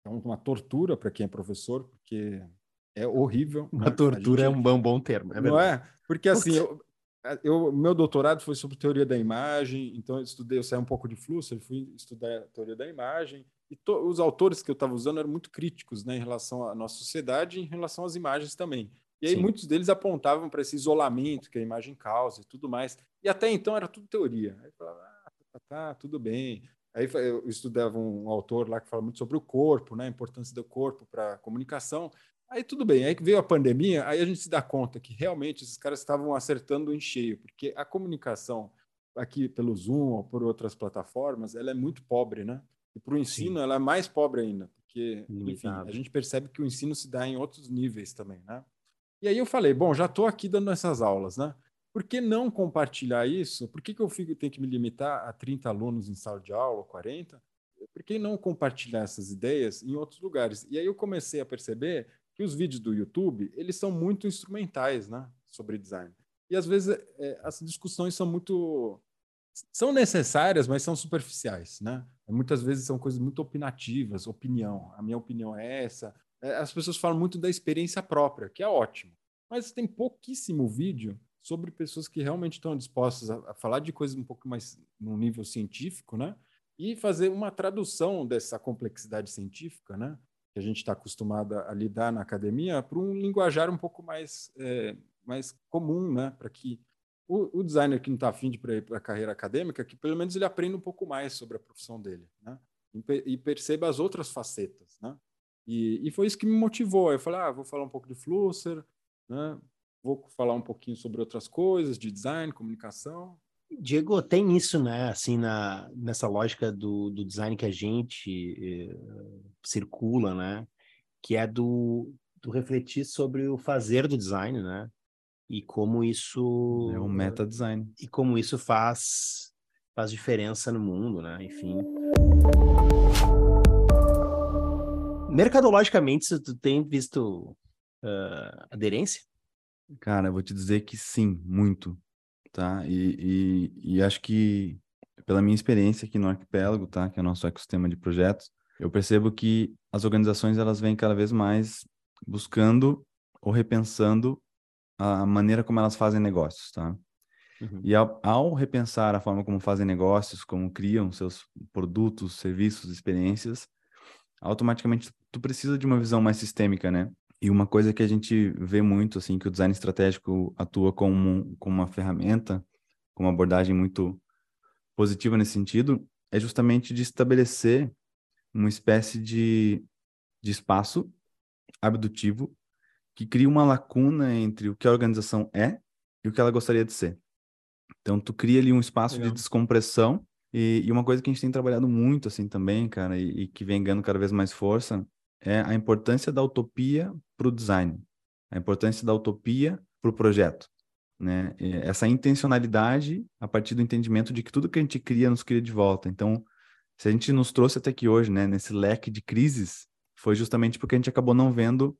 Speaker 3: então uma tortura para quem é professor, porque é horrível.
Speaker 2: Uma tortura gente... é um bom, bom termo, é
Speaker 3: Não é? Porque assim, eu, eu, meu doutorado foi sobre teoria da imagem, então eu estudei, eu saí um pouco de fluxo, eu fui estudar teoria da imagem, e to, os autores que eu estava usando eram muito críticos né, em relação à nossa sociedade e em relação às imagens também. E aí Sim. muitos deles apontavam para esse isolamento que a imagem causa e tudo mais. E até então era tudo teoria. Aí eu falava, ah, tá, tá, tudo bem. Aí eu estudava um autor lá que fala muito sobre o corpo, né, a importância do corpo para a comunicação. Aí tudo bem, aí veio a pandemia, aí a gente se dá conta que realmente esses caras estavam acertando em cheio, porque a comunicação aqui pelo Zoom ou por outras plataformas, ela é muito pobre, né? E para o ensino Sim. ela é mais pobre ainda, porque, enfim, a gente percebe que o ensino se dá em outros níveis também, né? E aí eu falei, bom, já estou aqui dando essas aulas, né? Por que não compartilhar isso? Por que, que eu fico, tenho que me limitar a 30 alunos em sala de aula, 40? Por que não compartilhar essas ideias em outros lugares? E aí eu comecei a perceber que os vídeos do YouTube, eles são muito instrumentais, né, sobre design. E às vezes é, as discussões são muito são necessárias, mas são superficiais, né? Muitas vezes são coisas muito opinativas, opinião. A minha opinião é essa. É, as pessoas falam muito da experiência própria, que é ótimo. Mas tem pouquíssimo vídeo sobre pessoas que realmente estão dispostas a, falar de coisas um pouco mais no nível científico, né? E fazer uma tradução dessa complexidade científica, né? Que a gente está acostumado a lidar na academia para um linguajar um pouco mais, é, mais comum, né? para que o, o, designer que não está afim de ir para a carreira acadêmica, que pelo menos ele aprenda um pouco mais sobre a profissão dele né? e, e perceba as outras facetas. Né? E, e, foi isso que me motivou. Eu falei, ah, vou falar um pouco de Flusser, né? vou falar um pouquinho sobre outras coisas, de design, comunicação,
Speaker 2: Diego, tem isso, né? Assim, na, nessa lógica do, do design que a gente eh, circula, né? Que é do, do refletir sobre o fazer do design, né? E como isso...
Speaker 1: É um meta-design.
Speaker 2: E como isso faz, faz diferença no mundo, né? Enfim... Mercadologicamente, tu tem visto uh, aderência?
Speaker 1: Cara, eu vou te dizer que sim, muito tá? E, e, e, acho que, pela minha experiência aqui no Arquipélago, tá? Que é o nosso ecossistema de projetos, eu percebo que as organizações, elas vêm cada vez mais buscando ou repensando a maneira como elas fazem negócios, tá? Uhum. E ao, ao, repensar a forma como fazem negócios, como criam seus produtos, serviços, experiências, automaticamente tu precisa de uma visão mais sistêmica, né? E uma coisa que a gente vê muito, assim, que o design estratégico atua como, como uma ferramenta, com uma abordagem muito positiva nesse sentido, é justamente de estabelecer uma espécie de, de espaço abdutivo que cria uma lacuna entre o que a organização é e o que ela gostaria de ser. Então, tu cria ali um espaço Legal. de descompressão e, e, uma coisa que a gente tem trabalhado muito, assim, também, cara, e, e que vem ganhando cada vez mais força, é a importância da utopia para o design, a importância da utopia para o projeto. Né? Essa intencionalidade a partir do entendimento de que tudo que a gente cria nos cria de volta. Então, se a gente nos trouxe até aqui hoje, né, nesse leque de crises, foi justamente porque a gente acabou não vendo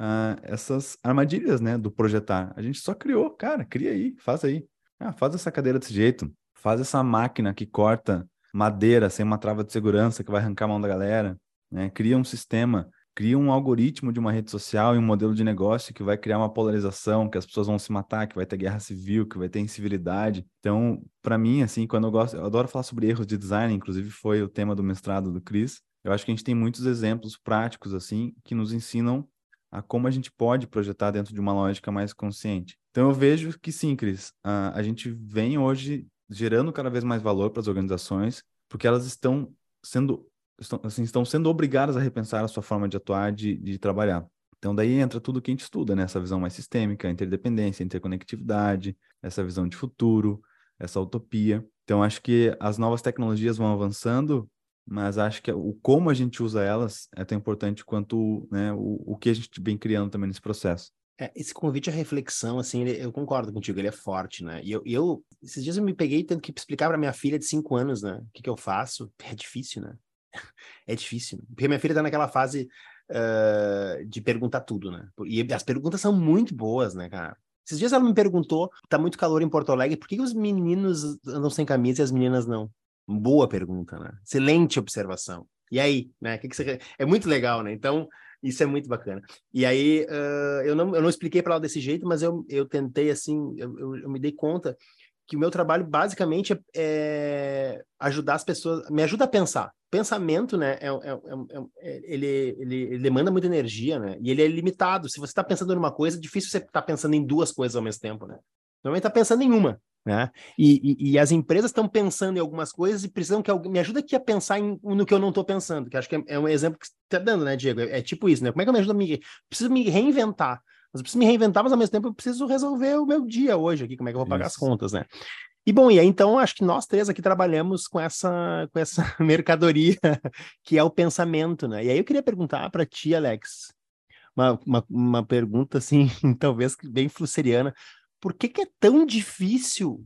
Speaker 1: uh, essas armadilhas, né, do projetar. A gente só criou, cara, cria aí, faz aí. Ah, faz essa cadeira desse jeito, faz essa máquina que corta madeira sem uma trava de segurança que vai arrancar a mão da galera, né? Cria um sistema, cria um algoritmo de uma rede social e um modelo de negócio que vai criar uma polarização, que as pessoas vão se matar, que vai ter guerra civil, que vai ter incivilidade. Então, para mim, assim, quando eu gosto, eu adoro falar sobre erros de design, inclusive foi o tema do mestrado do Cris. Eu acho que a gente tem muitos exemplos práticos assim que nos ensinam a como a gente pode projetar dentro de uma lógica mais consciente. Então eu vejo que sim, Cris, a, a gente vem hoje gerando cada vez mais valor para as organizações, porque elas estão sendo estão, assim, estão sendo obrigadas a repensar a sua forma de atuar, de, de trabalhar. Então, daí entra tudo que a gente estuda, né? Essa visão mais sistêmica, interdependência, interconectividade, essa visão de futuro, essa utopia. Então, acho que as novas tecnologias vão avançando, mas acho que o como a gente usa elas é tão importante quanto né, o, o que a gente vem criando também nesse processo.
Speaker 2: É, esse convite à reflexão, assim, ele, eu concordo contigo, ele é forte, né? E eu, eu, esses dias eu me peguei tendo que explicar para minha filha de cinco anos, né? O que, que eu faço. [laughs] É difícil, né? [laughs] é difícil. Porque minha filha tá naquela fase uh, de perguntar tudo, né? E as perguntas são muito boas, né, cara? Esses dias ela me perguntou, tá muito calor em Porto Alegre, por que os meninos andam sem camisa e as meninas não? Boa pergunta, né? Excelente observação. E aí, né? Que que você... É muito legal, né? Então, isso é muito bacana. E aí, uh, eu, não, eu não expliquei para ela desse jeito, mas eu, eu tentei, assim, eu, eu, eu me dei conta que o meu trabalho basicamente é, é, ajudar as pessoas, me ajuda a pensar. Pensamento, né, é, é, é, é ele, ele, ele, demanda muita energia, né, e ele é limitado. Se você está pensando numa coisa, é difícil você estar tá pensando em duas coisas ao mesmo tempo, né. Normalmente está pensando em uma, né, e, e, e as empresas estão pensando em algumas coisas e precisam que alguém me ajude aqui a pensar em, no que eu não estou pensando, que acho que é, um exemplo que você está dando, né, Diego? É, tipo isso, né, como é que eu me ajudo a me... Preciso me reinventar mas eu preciso me reinventar, mas ao mesmo tempo eu preciso resolver o meu dia hoje aqui, como é que eu vou pagar Isso. as contas, né? E bom, e aí então acho que nós três aqui trabalhamos com essa, com essa [laughs] mercadoria que é o pensamento, né? E aí eu queria perguntar para ti, Alex, uma, uma, uma pergunta assim, [laughs] talvez bem flusseriana. Por que, que é tão difícil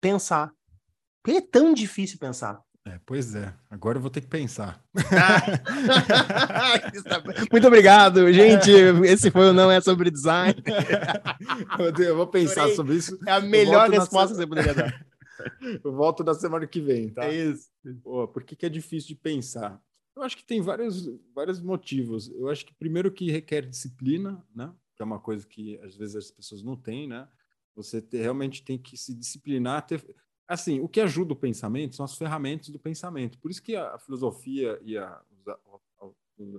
Speaker 2: pensar? Por que é tão difícil pensar?
Speaker 3: É, pois é, agora eu vou ter que pensar. [laughs]
Speaker 2: Muito obrigado, gente. Esse foi o Não É Sobre Design. [laughs]
Speaker 3: eu vou pensar sobre isso.
Speaker 2: É a melhor resposta que você poderia dar. [laughs]
Speaker 3: Eu volto na semana que vem, tá?
Speaker 2: É isso.
Speaker 3: Pô, por que, que é difícil de pensar? Eu acho que tem vários, vários motivos. Eu acho que primeiro que requer disciplina, né? Que é uma coisa que às vezes as pessoas não têm, né? Você ter, realmente tem que se disciplinar, ter, assim, o que ajuda o pensamento são as ferramentas do pensamento. Por isso que a, filosofia e a, a,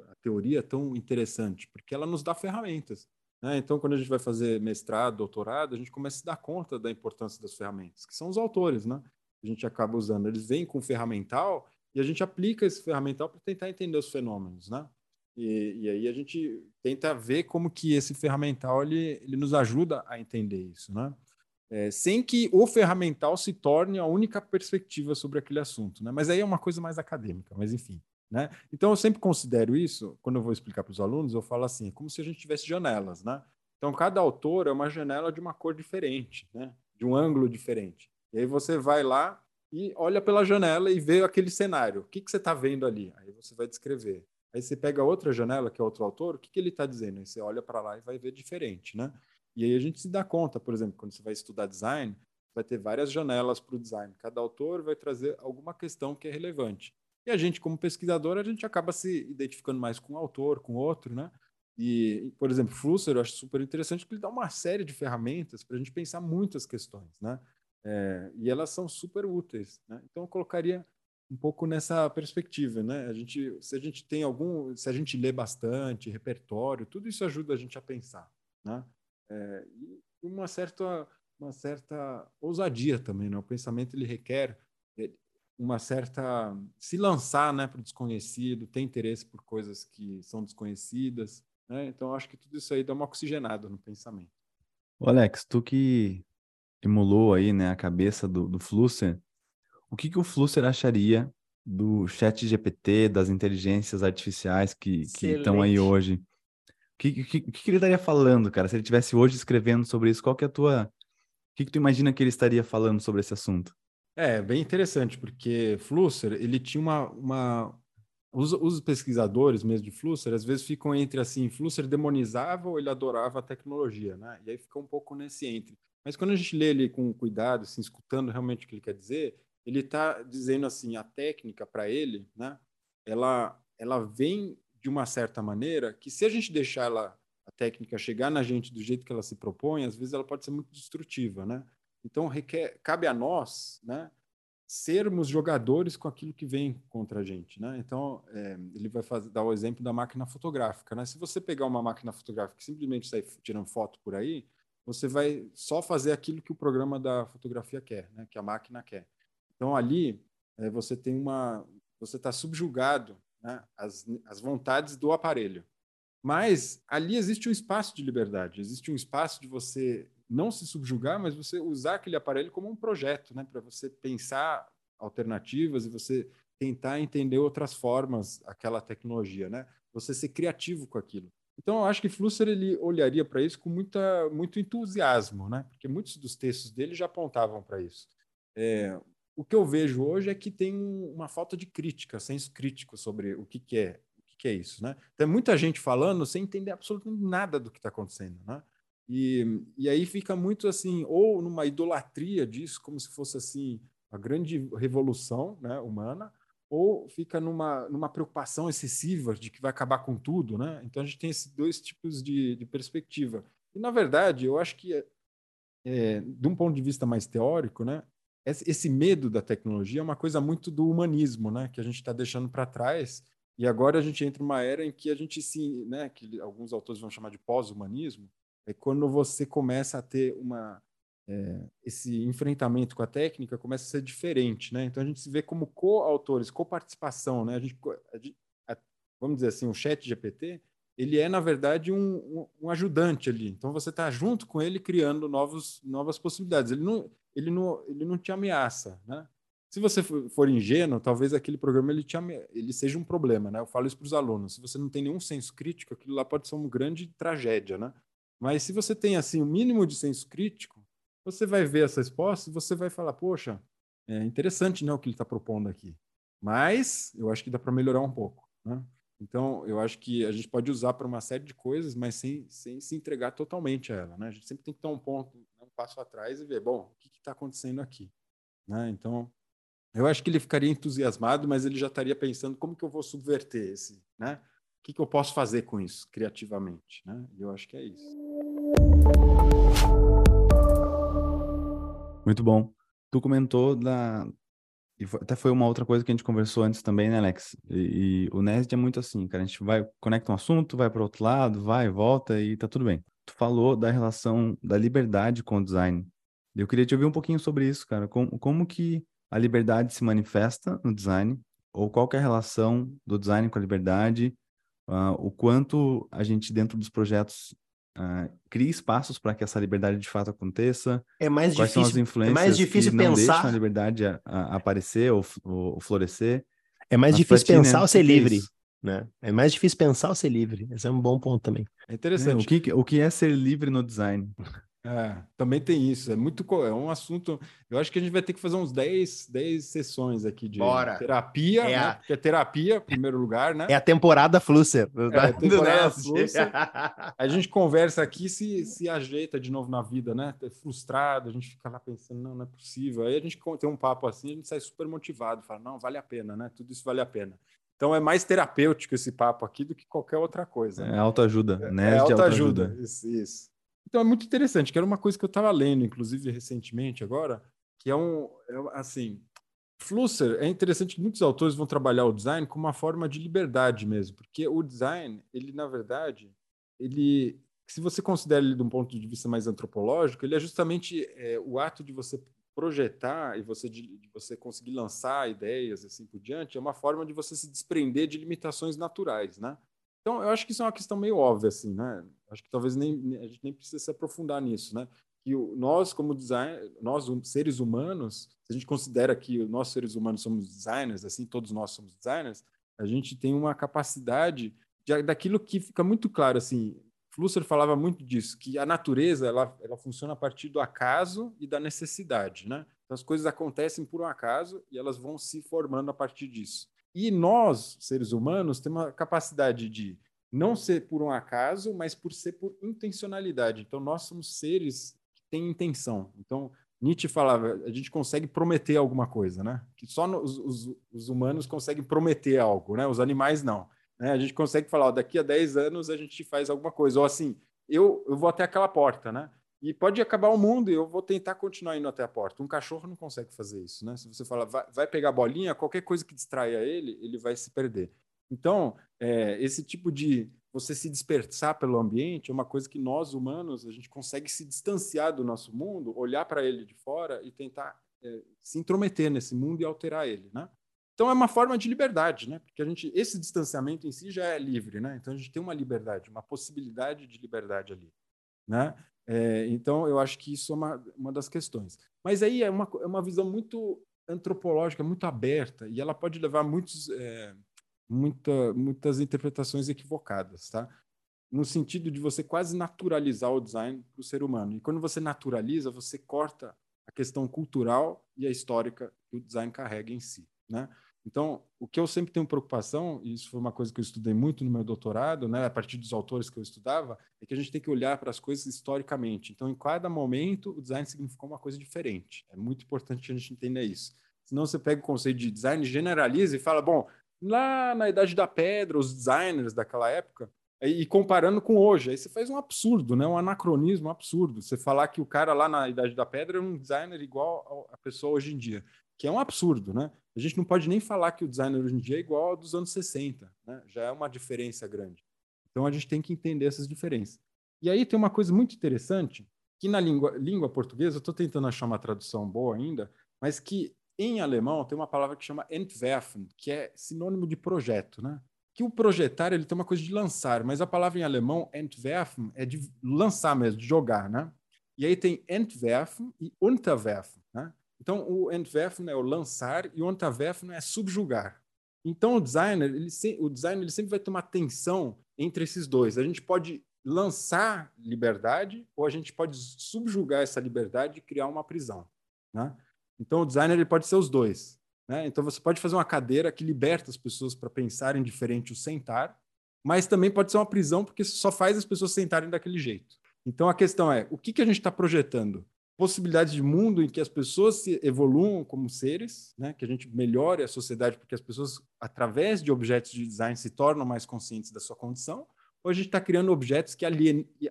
Speaker 3: a teoria é tão interessante, porque ela nos dá ferramentas. Né? Então, quando a gente vai fazer mestrado, doutorado, a gente começa a se dar conta da importância das ferramentas, que são os autores, né? A gente acaba usando. Eles vêm com ferramental e a gente aplica esse ferramental para tentar entender os fenômenos, né? E, e, aí a gente tenta ver como que esse ferramental ele, ele nos ajuda a entender isso, né? É, sem que o ferramental se torne a única perspectiva sobre aquele assunto. Né? Mas aí é uma coisa mais acadêmica, mas enfim. Né? Então eu sempre considero isso, quando eu vou explicar para os alunos, eu falo assim, é como se a gente tivesse janelas. Né? Então cada autor é uma janela de uma cor diferente, né? de um ângulo diferente. E aí você vai lá e olha pela janela e vê aquele cenário. O que, que você está vendo ali? Aí você vai descrever. Aí você pega outra janela, que é outro autor, o que, que ele está dizendo? Aí você olha para lá e vai ver diferente, né? E aí a gente se dá conta, por exemplo, quando você vai estudar design, vai ter várias janelas para o design. Cada autor vai trazer alguma questão que é relevante. E a gente, como pesquisador, a gente acaba se identificando mais com um autor, com outro, né? E, por exemplo, Flusser eu acho super interessante porque ele dá uma série de ferramentas para a gente pensar muitas questões, né? É, e elas são super úteis, né? Então eu colocaria um pouco nessa perspectiva, né? A gente, se a gente tem algum, se a gente lê bastante, repertório, tudo isso ajuda a gente a pensar, né? É, e uma certa, uma certa ousadia também, né? O pensamento ele requer é, uma certa se lançar, né, para o desconhecido, ter interesse por coisas que são desconhecidas, né? Então acho que tudo isso aí dá uma oxigenada no pensamento.
Speaker 1: Ô Alex, tu que emulou aí, né, a cabeça do, do Flusser, o que que o Flusser acharia do chat GPT, das inteligências artificiais que estão aí hoje? O que, que, que, ele estaria falando, cara? Se ele estivesse hoje escrevendo sobre isso, qual que é a tua... O que, que tu imagina que ele estaria falando sobre esse assunto?
Speaker 3: É, bem interessante, porque Flusser, ele tinha uma... uma... Os, os pesquisadores mesmo de Flusser, às vezes ficam entre assim, Flusser demonizava ou ele adorava a tecnologia, né? E aí fica um pouco nesse entre. Mas quando a gente lê ele com cuidado, assim, escutando realmente o que ele quer dizer, ele está dizendo assim, a técnica para ele, né? Ela, ela vem de uma certa maneira que se a gente deixar ela, a técnica chegar na gente do jeito que ela se propõe, às vezes ela pode ser muito destrutiva, né? Então requer, cabe a nós, né, sermos jogadores com aquilo que vem contra a gente, né? Então é, ele vai fazer, dar o exemplo da máquina fotográfica, né? Se você pegar uma máquina fotográfica e simplesmente sair tirando foto por aí, você vai só fazer aquilo que o programa da fotografia quer, né? que a máquina quer. Então ali é, você tem uma, você está subjugado né? às, às vontades do aparelho. Mas ali existe um espaço de liberdade, existe um espaço de você não se subjugar, mas você usar aquele aparelho como um projeto, né? para você pensar alternativas e você tentar entender outras formas aquela tecnologia, né? Você ser criativo com aquilo. Então, eu acho que Flusser ele olharia para isso com muita, muito entusiasmo, né? Porque muitos dos textos dele já apontavam para isso. É, o que eu vejo hoje é que tem uma falta de crítica, senso crítico sobre o que, que é, o que, que é isso, né? Tem muita gente falando sem entender absolutamente nada do que está acontecendo, né? E, e aí fica muito assim, ou numa idolatria disso, como se fosse assim a grande revolução né, humana, ou fica numa, numa preocupação excessiva de que vai acabar com tudo, né? Então a gente tem esses dois tipos de, de perspectiva. E na verdade, eu acho que, é, de um ponto de vista mais teórico, né, esse medo da tecnologia é uma coisa muito do humanismo, né, que a gente está deixando para trás. E agora a gente entra numa era em que a gente se, né, que alguns autores vão chamar de pós-humanismo, é quando você começa a ter uma é, esse enfrentamento com a técnica começa a ser diferente, né? Então a gente se vê como coautores, coparticipação, né? A gente, a a, vamos dizer assim, o Chat GPT, ele é na verdade um, um, um ajudante ali. Então você está junto com ele criando novos, novas possibilidades. Ele não, ele não, ele não te ameaça, né? Se você for ingênuo, talvez aquele programa ele, te ame... ele seja um problema, né? Eu falo isso para os alunos. Se você não tem nenhum senso crítico, aquilo lá pode ser uma grande tragédia, né? Mas se você tem assim o um mínimo de senso crítico, você vai ver essa resposta e você vai falar, poxa, é interessante né, o que ele está propondo aqui. Mas eu acho que dá para melhorar um pouco. Né? Então, eu acho que a gente pode usar para uma série de coisas, mas sem, sem se entregar totalmente a ela. Né? A gente sempre tem que dar um ponto, passo atrás e ver, bom, o que está acontecendo aqui? Né? Então, eu acho que ele ficaria entusiasmado, mas ele já estaria pensando como que eu vou subverter esse, né? O que, que eu posso fazer com isso criativamente, né? E eu acho que é isso.
Speaker 1: Muito bom. Tu comentou da. E até foi uma outra coisa que a gente conversou antes também, né, Alex? E, e o NESD é muito assim, cara. A gente vai, conecta um assunto, vai para outro lado, vai, volta e tá tudo bem. Tu falou da relação da liberdade com o design. Eu queria te ouvir um pouquinho sobre isso, cara. Como, como que a liberdade se manifesta no design? Ou qual é a relação do design com a liberdade? Uh, o quanto a gente, dentro dos projetos, Uh, crie espaços para que essa liberdade de fato aconteça.
Speaker 2: É mais
Speaker 1: Quais
Speaker 2: difícil,
Speaker 1: são as influências
Speaker 2: é mais difícil
Speaker 1: que
Speaker 2: pensar.
Speaker 1: não deixam a liberdade a, a aparecer ou, ou, florescer?
Speaker 2: É mais Mas difícil ti, pensar né? ou ser livre. É né? É mais difícil pensar ou ser livre. Esse é um bom ponto também.
Speaker 1: É interessante. É, o, que, o que é ser livre no design?
Speaker 3: É, também tem isso. É muito é um assunto. Eu acho que a gente vai ter que fazer uns 10, 10 sessões aqui de
Speaker 2: Bora.
Speaker 3: terapia, é né? A... Porque é terapia, em primeiro lugar, né?
Speaker 2: É a temporada Flusser.
Speaker 3: É a [laughs] temporada Flusser. [laughs] a gente conversa aqui se, se ajeita de novo na vida, né? É frustrado, a gente fica lá pensando, não, não é possível. Aí a gente tem um papo assim, a gente sai super motivado, fala, não, vale a pena, né? Tudo isso vale a pena. Então é mais terapêutico esse papo aqui do que qualquer outra coisa.
Speaker 1: É né? autoajuda, né?
Speaker 3: É autoajuda, auto isso, isso. Então é muito interessante, que era uma coisa que eu estava lendo, inclusive recentemente agora, que é um, é, assim, Flusser, é interessante que muitos autores vão trabalhar o design como uma forma de liberdade mesmo, porque o design, ele na verdade, ele, se você considera ele de um ponto de vista mais antropológico, ele é justamente é, o ato de você projetar e você de, de, você conseguir lançar ideias assim por diante, é uma forma de você se desprender de limitações naturais, né? Então, eu acho que isso é uma questão meio óbvia, assim, né? Acho que talvez nem, a gente nem precisa se aprofundar nisso, né? Que o, nós, como design, nós, seres humanos, se a gente considera que nós, seres humanos, somos designers, assim, todos nós somos designers, a gente tem uma capacidade de, daquilo que fica muito claro, assim, Flusser falava muito disso, que a natureza, ela, ela funciona a partir do acaso e da necessidade, né? Então, as coisas acontecem por um acaso e elas vão se formando a partir disso. E nós, seres humanos, temos a capacidade de não ser por um acaso, mas por ser por intencionalidade. Então, nós somos seres que têm intenção. Então, Nietzsche falava, a gente consegue prometer alguma coisa, né? Que só os, os, os humanos conseguem prometer algo, né? Os animais não. Né? A gente consegue falar, ó, daqui a 10 anos a gente faz alguma coisa. Ou assim, eu, eu vou até aquela porta, né? E pode acabar o mundo e eu vou tentar continuar indo até a porta. Um cachorro não consegue fazer isso, né? Se você fala, vai, vai pegar a bolinha, qualquer coisa que distraia ele, ele vai se perder. Então, é, esse tipo de você se dispersar pelo ambiente é uma coisa que nós humanos a gente consegue se distanciar do nosso mundo, olhar para ele de fora e tentar é, se intrometer nesse mundo e alterar ele, né? Então é uma forma de liberdade, né? Porque a gente esse distanciamento em si já é livre, né? Então a gente tem uma liberdade, uma possibilidade de liberdade ali, né? É, então eu acho que isso é uma, uma das questões. Mas aí é uma, é uma visão muito antropológica, muito aberta e ela pode levar muitos é, muita, muitas interpretações equivocadas, tá? No sentido de você quase naturalizar o design para o ser humano. E quando você naturaliza, você corta a questão cultural e a histórica que o design carrega em si, né? Então, o que eu sempre tenho preocupação, e isso foi uma coisa que eu estudei muito no meu doutorado, né, a partir dos autores que eu estudava, é que a gente tem que olhar para as coisas historicamente. Então, em cada momento, o design significou uma coisa diferente. É muito importante a gente entender isso. Senão você pega o conceito de design, generaliza e fala, bom, lá na Idade da Pedra, os designers daquela época, e comparando com hoje, aí você faz um absurdo, né? um anacronismo absurdo. Você falar que o cara lá na Idade da Pedra é um designer igual a pessoa hoje em dia, que é um absurdo, né? A gente não pode nem falar que o designer hoje em dia é igual ao dos anos 60, né? Já é uma diferença grande. Então a gente tem que entender essas diferenças. E aí tem uma coisa muito interessante, que na língua, língua portuguesa, eu estou tentando achar uma tradução boa ainda, mas que em alemão tem uma palavra que chama Entwerfen, que é sinônimo de projeto, né? Que o projetar ele tem uma coisa de lançar, mas a palavra em alemão Entwerfen é de lançar mesmo, de jogar, né? E aí tem Entwerfen e Unterwerfen, né? Então o Entwerfen é o lançar e o Unterwerfen é subjugar. Então o designer, ele, o designer ele sempre vai ter uma tensão entre esses dois. A gente pode lançar liberdade ou a gente pode subjugar essa liberdade e criar uma prisão, né? Então, o designer ele pode ser os dois. Né? Então, você pode fazer uma cadeira que liberta as pessoas para pensarem diferente o sentar, mas também pode ser uma prisão porque só faz as pessoas sentarem daquele jeito. Então, a questão é, o que, que a gente está projetando? Possibilidades de mundo em que as pessoas se evoluam como seres, né? que a gente melhore a sociedade porque as pessoas, através de objetos de design, se tornam mais conscientes da sua condição, ou a gente está criando objetos que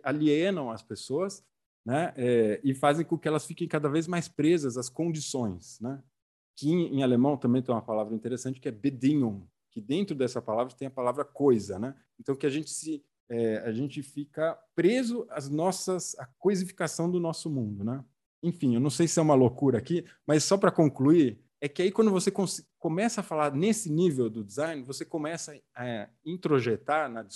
Speaker 3: alienam as pessoas né? É, e fazem com que elas fiquem cada vez mais presas às condições, né? Que em, em alemão também tem uma palavra interessante que é Bedingung, que dentro dessa palavra tem a palavra coisa, né? Então que a gente se é, a gente fica preso às nossas à coisificação do nosso mundo, né? Enfim, eu não sei se é uma loucura aqui, mas só para concluir é que aí quando você começa a falar nesse nível do design, você começa a introjetar na,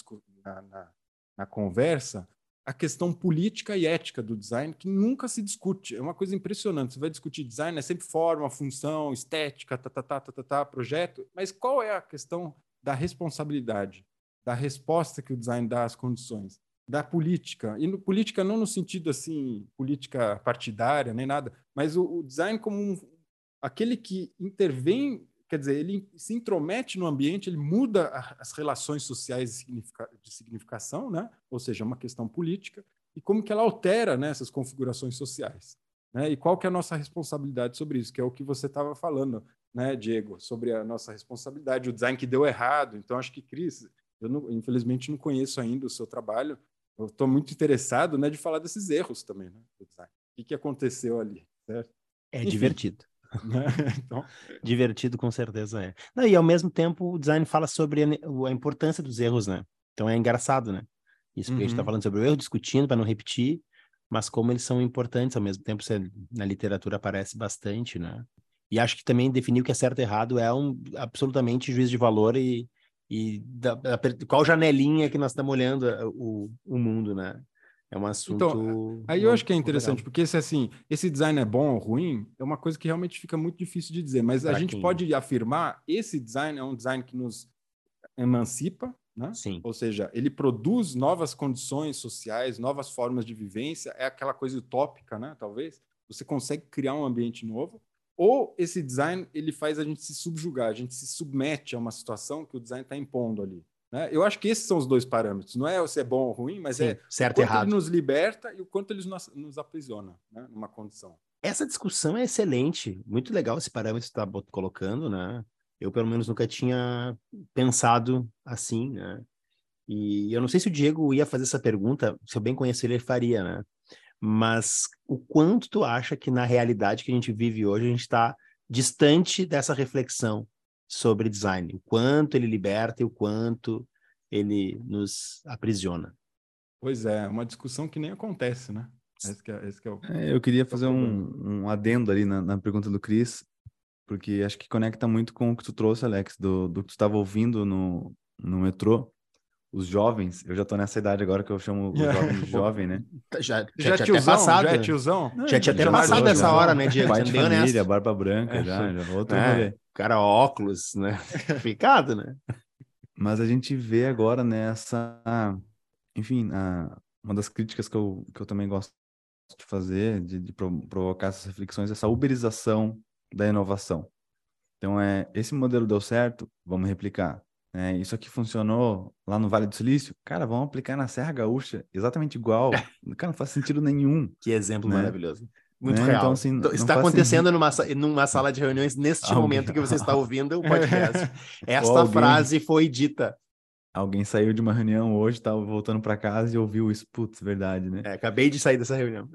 Speaker 3: na, na, na conversa a questão política e ética do design, que nunca se discute. É uma coisa impressionante. Você vai discutir design, é sempre forma, função, estética, tá, tá, tá, tá, tá, tá, projeto. Mas qual é a questão da responsabilidade, da resposta que o design dá às condições? Da política. E no, política não no sentido assim, política partidária, nem nada, mas o, o design como um, aquele que intervém quer dizer, ele se intromete no ambiente, ele muda as relações sociais de significação, né? ou seja, é uma questão política, e como que ela altera né, essas configurações sociais. Né? E qual que é a nossa responsabilidade sobre isso, que é o que você estava falando, né, Diego, sobre a nossa responsabilidade, o design que deu errado. Então, acho que, Cris, eu não, infelizmente não conheço ainda o seu trabalho, eu estou muito interessado né, de falar desses erros também né, do design. O que, aconteceu ali, certo?
Speaker 2: É Enfim, divertido. [laughs] Né? então... Divertido, com certeza é. Não, e ao mesmo tempo, o design fala sobre a, importância dos erros, né? Então é engraçado, né? Isso uhum. que a gente está uhum. falando sobre o erro, discutindo para não repetir, mas como eles são importantes ao mesmo tempo, você, na literatura aparece bastante, né? E acho que também definir o que é certo e errado é um absolutamente juízo de valor e, e da, da, qual janelinha que nós estamos olhando eh, o, o mundo, né? É um então, assunto.
Speaker 3: Então, aí eu acho que é interessante, porque se assim, esse design é bom ou ruim, é uma coisa que realmente fica muito difícil de dizer. Mas pra a gente quem... pode afirmar esse design é um design que nos emancipa, né?
Speaker 2: Sim.
Speaker 3: Ou seja, ele produz novas condições sociais, novas formas de vivência, é aquela coisa utópica, né? Talvez. Você consegue criar um ambiente novo. Ou esse design ele faz a gente se subjugar, a gente se submete a uma situação que o design está impondo ali. Né? Eu acho que esses são os dois parâmetros. Não é se é bom ou ruim, mas Sim, é
Speaker 2: certo
Speaker 3: o
Speaker 2: quanto errado.
Speaker 3: ele nos liberta e o quanto ele nos, nos aprisiona né? numa condição.
Speaker 2: Essa discussão é excelente. Muito legal esse parâmetro que você está colocando, né? Eu, pelo menos, nunca tinha pensado assim, né? E eu não sei se o Diego ia fazer essa pergunta, se eu bem conhecer ele, ele faria, né? Mas o quanto tu acha que na realidade que a gente vive hoje, a gente está distante dessa reflexão sobre design, o quanto ele liberta e o quanto ele nos aprisiona.
Speaker 3: Pois é, uma discussão que nem acontece, né? Esse que é, esse que é o...
Speaker 1: É, eu queria fazer um, um adendo ali na, na pergunta do Cris, porque acho que conecta muito com o que tu trouxe, Alex, do, do que tu estava ouvindo no, no metrô. Os jovens, eu já tô nessa idade agora que eu chamo os jovens de [laughs] jovem, né?
Speaker 2: Já, já, já, tinha passado.
Speaker 3: Já é tiozão?
Speaker 2: Não, já tinha até passado essa hora, né, Diego?
Speaker 1: Pai de família, honesto. barba branca, é. já, já outro é.
Speaker 2: Cara, óculos, né? [laughs] Ficado, né?
Speaker 1: Mas a gente vê agora nessa, enfim, a, uma das críticas que eu, que eu também gosto de fazer, de, de provocar essas reflexões, essa uberização da inovação. Então, é, esse modelo deu certo, vamos replicar. É, isso aqui funcionou lá no Vale do Silício, cara, vamos aplicar na Serra Gaúcha, exatamente igual. cara, não faz sentido nenhum.
Speaker 2: Que exemplo né? maravilhoso. Muito é, real. Então, assim, está acontecendo numa, numa sala de reuniões neste alguém... momento que você está ouvindo o podcast. [laughs] Esta alguém... frase foi dita.
Speaker 1: Alguém saiu de uma reunião hoje, estava voltando para casa e ouviu isso. Putz, verdade, né?
Speaker 2: É, acabei de sair dessa reunião.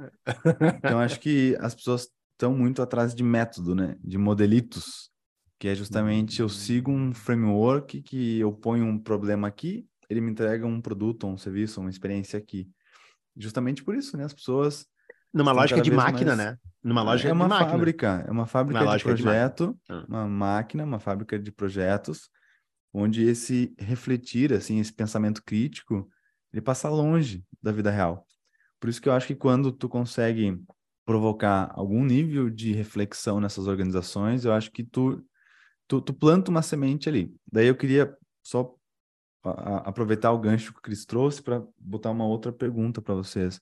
Speaker 1: então, acho que as pessoas estão muito atrás de método, né? De modelitos que é justamente eu sigo um framework que eu ponho um problema aqui, ele me entrega um produto, um serviço, uma experiência aqui. Justamente por isso, né? As pessoas
Speaker 2: numa lógica de máquina, mais... né? Numa é, lógica
Speaker 1: é uma
Speaker 2: de máquina.
Speaker 1: fábrica, é uma fábrica uma de projeto, de ah. uma máquina, uma fábrica de projetos, onde esse refletir, assim, esse pensamento crítico, ele passa longe da vida real. Por isso que eu acho que quando tu consegue provocar algum nível de reflexão nessas organizações, eu acho que tu tu, tu planta uma semente ali. Daí eu queria só a, a, aproveitar o gancho que o Cris trouxe para botar uma outra pergunta para vocês.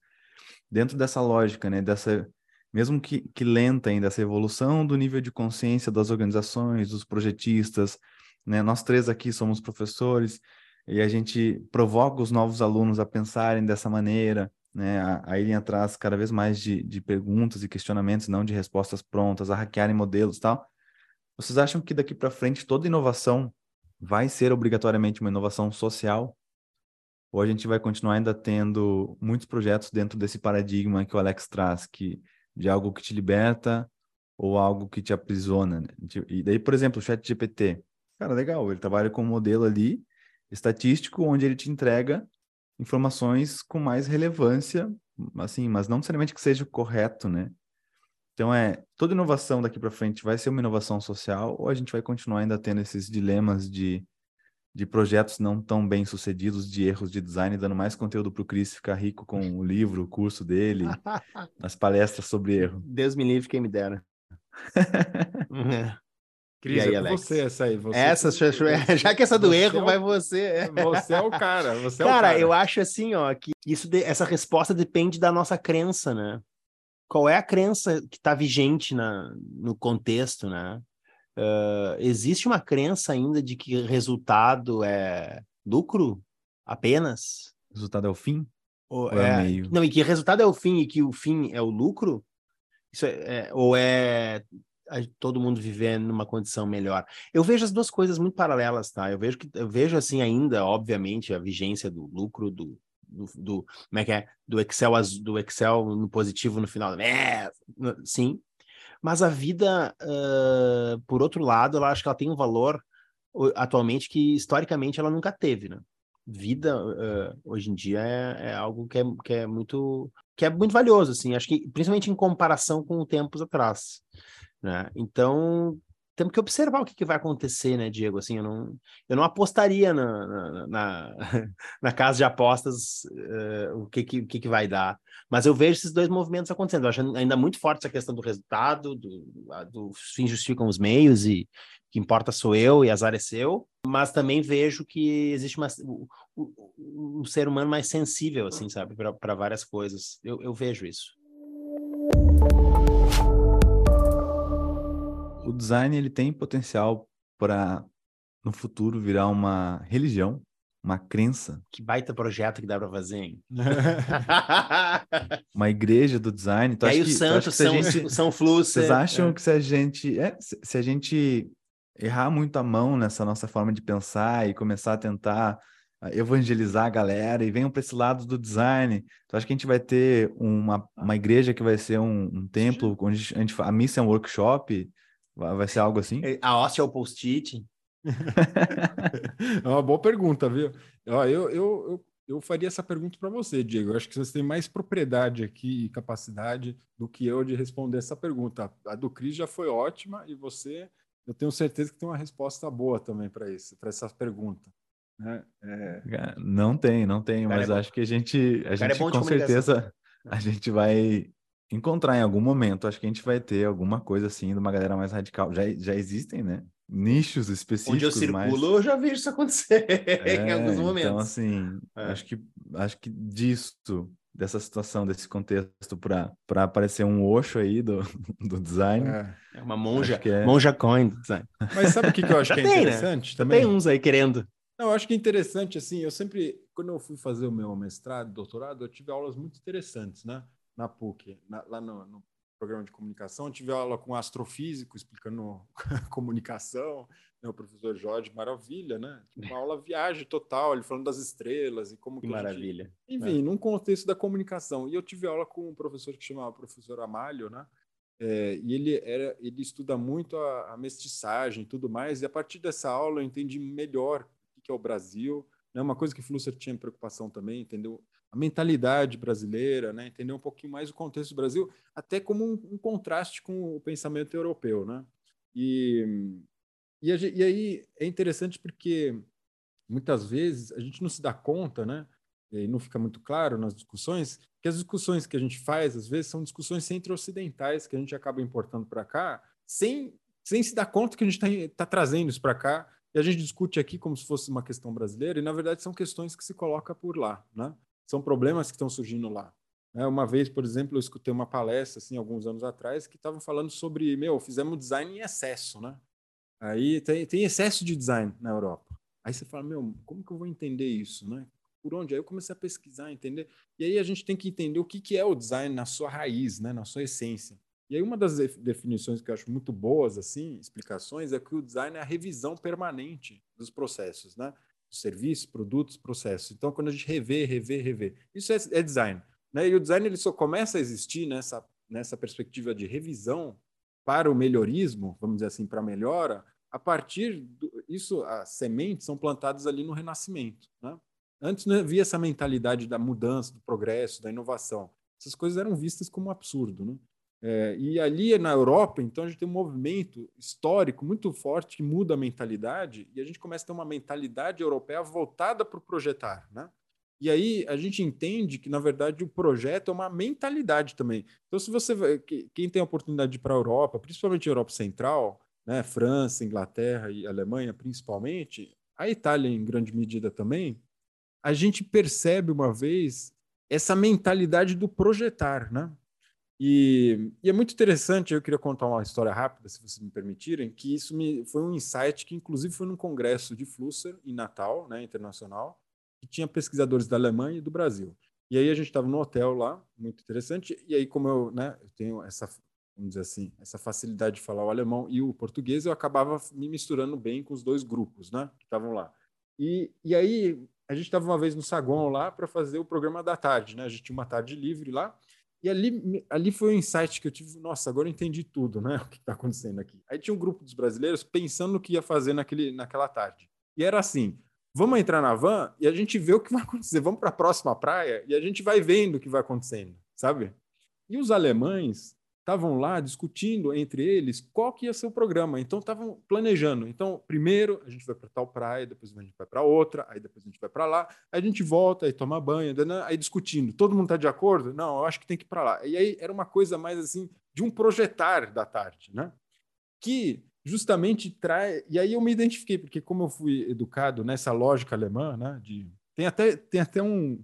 Speaker 1: Dentro dessa lógica, né, dessa mesmo que, que lenta ainda essa evolução do nível de consciência das organizações, dos projetistas, né? Nós três aqui somos professores e a gente provoca os novos alunos a pensarem dessa maneira, né? A, a irem atrás cada vez mais de, de perguntas e questionamentos, não de respostas prontas, a hackearem modelos e tal. Vocês acham que daqui para frente toda inovação vai ser obrigatoriamente uma inovação social? Ou a gente vai continuar ainda tendo muitos projetos dentro desse paradigma que o Alex traz, que de algo que te liberta ou algo que te aprisiona? Né? E daí, por exemplo, o Chat GPT. Cara, legal, ele trabalha com um modelo ali estatístico onde ele te entrega informações com mais relevância, assim, mas não necessariamente que seja correto, né? Então é, toda inovação daqui para frente vai ser uma inovação social ou a gente vai continuar ainda tendo esses dilemas de, de projetos não tão bem sucedidos, de erros de design, dando mais conteúdo para o Cris ficar rico com o livro, o curso dele, [laughs] as palestras sobre erro.
Speaker 2: Deus me livre quem me dera. [laughs]
Speaker 3: Cris, e aí, é Alex? você essa aí. Você
Speaker 2: essa, que... [laughs] já que essa do erro é o... vai você.
Speaker 3: Você é o cara. Você
Speaker 2: é cara,
Speaker 3: o cara,
Speaker 2: eu acho assim, ó, que isso de... essa resposta depende da nossa crença, né? Qual é a crença que está vigente na, no contexto, né? Uh, existe uma crença ainda de que resultado é lucro apenas?
Speaker 1: Resultado é o fim?
Speaker 2: Ou, ou é, é meio? Não, e que resultado é o fim e que o fim é o lucro? Isso é, é ou é todo mundo viver numa condição melhor. Eu vejo as duas coisas muito paralelas, tá? Eu vejo que eu vejo assim ainda, obviamente, a vigência do lucro do do, do, como é que é? Do Excel do Excel no positivo no final. É, sim. Mas a vida uh, por outro lado ela acho que ela tem um valor atualmente que historicamente ela nunca teve né? Vida uh, hoje em dia é, é, algo que é, que é muito que é muito valioso assim. Acho que principalmente em comparação com tempos atrás né? Então temos que observar o que, que, vai acontecer, né, Diego? Assim, eu não, eu não apostaria na, na, na, [laughs] na casa de apostas uh, o que, que, que, vai dar. Mas eu vejo esses dois movimentos acontecendo. Eu acho ainda muito forte essa questão do resultado, do, do fim justificam os meios e que importa sou eu e azar é seu. Mas também vejo que existe uma, um, um ser humano mais sensível, assim, sabe, para várias coisas. Eu, eu vejo isso.
Speaker 1: O design ele tem potencial para no futuro virar uma religião, uma crença.
Speaker 2: Que baita projeto que dá para fazer, hein? [laughs]
Speaker 1: uma igreja do design.
Speaker 2: Tu e aí os santos são, gente, são.
Speaker 1: Vocês é, acham é. que se a gente é, se, se a gente errar muito a mão nessa nossa forma de pensar e começar a tentar evangelizar a galera e venham para esse lado do design. Então, acho que a gente vai ter uma, uma igreja que vai ser um, um templo onde a gente a missa é um workshop Vai ser algo assim?
Speaker 2: A hóstia é o post-it. [laughs]
Speaker 3: é uma boa pergunta, viu? Ó, eu, eu, eu, eu faria essa pergunta para você, Diego. Eu acho que você tem mais propriedade aqui e capacidade do que eu de responder essa pergunta. A do Cris já foi ótima e você, eu tenho certeza que tem uma resposta boa também para isso, para essa pergunta. Né?
Speaker 1: É... Não tem, não tem, mas é acho que a gente, a é gente é com certeza a gente vai encontrar em algum momento. Acho que a gente vai ter alguma coisa assim de uma galera mais radical. Já, já existem, né? Nichos específicos. Onde eu
Speaker 2: circulo, mas... eu já vejo isso acontecer [laughs] é, em alguns então, momentos.
Speaker 1: Então, assim, é. acho, que, acho que disso, dessa situação, desse contexto, para aparecer um Osho aí do, [laughs] do design.
Speaker 2: É, é uma monja, é... monja coin do design.
Speaker 3: Mas sabe o que, que eu acho que é [laughs] tem, né? interessante né? também?
Speaker 2: Tem uns aí querendo.
Speaker 3: Não, eu acho que é interessante, assim, eu sempre, quando eu fui fazer o meu mestrado, doutorado, eu tive aulas muito interessantes, né? Na PUC, na, lá no, no, programa de comunicação, eu tive aula com um astrofísico explicando [laughs] comunicação, né? o professor Jorge, maravilha, né? Uma aula viagem total, ele falando das estrelas e como que,
Speaker 2: que maravilha.
Speaker 3: Gente... Enfim, é. num contexto da comunicação. E eu tive aula com um professor que chamava professor Amalho, né? É, e ele era ele estuda muito a, a mestiçagem e tudo mais e a partir dessa aula eu entendi melhor que é o Brasil, né? Uma coisa que Flusser tinha preocupação também, entendeu? A mentalidade brasileira, né? Entender um pouquinho mais o contexto do Brasil, até como um, um contraste com o pensamento europeu, né? E, e, a, e aí é interessante porque muitas vezes a gente não se dá conta, né? E não fica muito claro nas discussões que as discussões que a gente faz às vezes são discussões centro-ocidentais que a gente acaba importando para cá sem sem se dar conta que a gente está tá trazendo isso para cá e a gente discute aqui como se fosse uma questão brasileira, e na verdade são questões que se colocam por lá, né? São problemas que estão surgindo lá. É, uma vez, por exemplo, eu escutei uma palestra, assim, alguns anos atrás, que estavam falando sobre, meu, fizemos design em excesso, né? Aí tem, tem excesso de design na Europa. Aí você fala, meu, como que eu vou entender isso, né? Por onde? Aí eu comecei a pesquisar, entender. E aí a gente tem que entender o que, que é o design na sua raiz, né? Na sua essência. E aí uma das definições que eu acho muito boas, assim, explicações, é que o design é a revisão permanente dos processos, né? Serviços, produtos, processos. Então, quando a gente revê, revê, revê, isso é, é design. Né? E o design ele só começa a existir nessa, nessa perspectiva de revisão para o melhorismo, vamos dizer assim, para a melhora, a partir do, isso, as sementes são plantadas ali no Renascimento. Né? Antes não havia essa mentalidade da mudança, do progresso, da inovação. Essas coisas eram vistas como um absurdo. Né? É, e ali na Europa, então, a gente tem um movimento histórico muito forte que muda a mentalidade e a gente começa a ter uma mentalidade europeia voltada para o projetar, né? E aí a gente entende que, na verdade, o projeto é uma mentalidade também. Então, se você quem tem a oportunidade de ir para a Europa, principalmente a Europa Central, né, França, Inglaterra e Alemanha, principalmente, a Itália em grande medida também, a gente percebe uma vez essa mentalidade do projetar, né? E, e, é muito interessante, eu queria contar uma história rápida, se vocês me permitirem, que isso me, foi um insight que, inclusive, foi num congresso de Flusser, em Natal, né, internacional, que tinha pesquisadores da Alemanha e do Brasil. E aí a gente estava no hotel lá, muito interessante, e aí como eu, né, eu tenho essa, vamos dizer assim, essa facilidade de falar o alemão e o português, eu acabava me misturando bem com os dois grupos, né, que estavam lá. E, e aí a gente estava uma vez no saguão lá para fazer o programa da tarde, né, a gente tinha uma tarde livre lá, e ali, ali foi um insight que eu tive, nossa, agora eu entendi tudo, né? [laughs] O que está acontecendo aqui. Aí tinha um grupo dos brasileiros pensando no que ia fazer naquele, naquela tarde. E era assim: vamos entrar na van e a gente vê o que vai acontecer. Vamos para a próxima praia e a gente vai vendo o que vai acontecendo, sabe? E os alemães estavam lá discutindo entre eles qual que ia ser o programa. Então estavam planejando. Então, primeiro a gente vai para tal praia, depois a gente vai para outra, aí depois a gente vai para lá, aí a gente volta, aí toma banho, aí discutindo. Todo mundo está de acordo? Não, eu acho que tem que ir para lá. E aí era uma coisa mais assim de um projetar da tarde, né? Que justamente traz. E aí eu me identifiquei porque como eu fui educado nessa lógica alemã, né? De tem até tem até um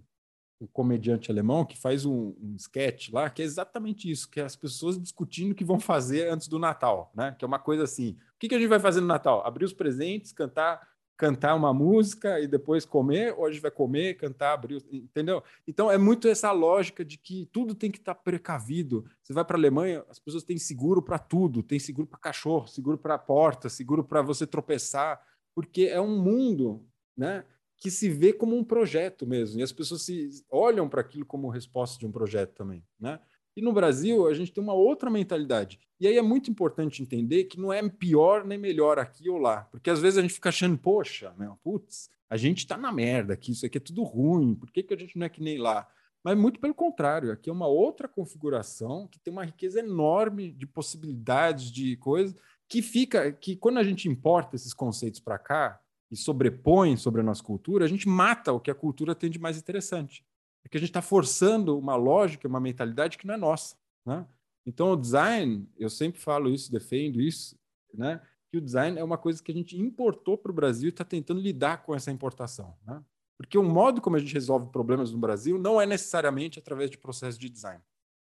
Speaker 3: o comediante alemão que faz um, um sketch lá que é exatamente isso, que é as pessoas discutindo o que vão fazer antes do Natal, né? Que é uma coisa assim, o que, que a gente vai fazer no Natal? Abrir os presentes, cantar cantar uma música e depois comer, ou a gente vai comer, cantar, abrir, entendeu? Então é muito essa lógica de que tudo tem que estar tá precavido. Você vai para a Alemanha, as pessoas têm seguro para tudo, tem seguro para cachorro, seguro para porta, seguro para você tropeçar, porque é um mundo, né? Que se vê como um projeto mesmo, e as pessoas se olham para aquilo como resposta de um projeto também, né? E no Brasil, a gente tem uma outra mentalidade. E aí é muito importante entender que não é pior nem melhor aqui ou lá. Porque às vezes a gente fica achando, poxa, meu, putz, a gente está na merda aqui, isso aqui é tudo ruim, por que, que a gente não é que nem lá? Mas muito pelo contrário, aqui é uma outra configuração que tem uma riqueza enorme de possibilidades, de coisas, que fica, que quando a gente importa esses conceitos para cá e sobrepõe sobre a nossa cultura, a gente mata o que a cultura tem de mais interessante. É que a gente está forçando uma lógica, uma mentalidade que não é nossa. Né? Então, o design, eu sempre falo isso, defendo isso, né? que o design é uma coisa que a gente importou para o Brasil e está tentando lidar com essa importação. Né? Porque o modo como a gente resolve problemas no Brasil não é necessariamente através de processo de design.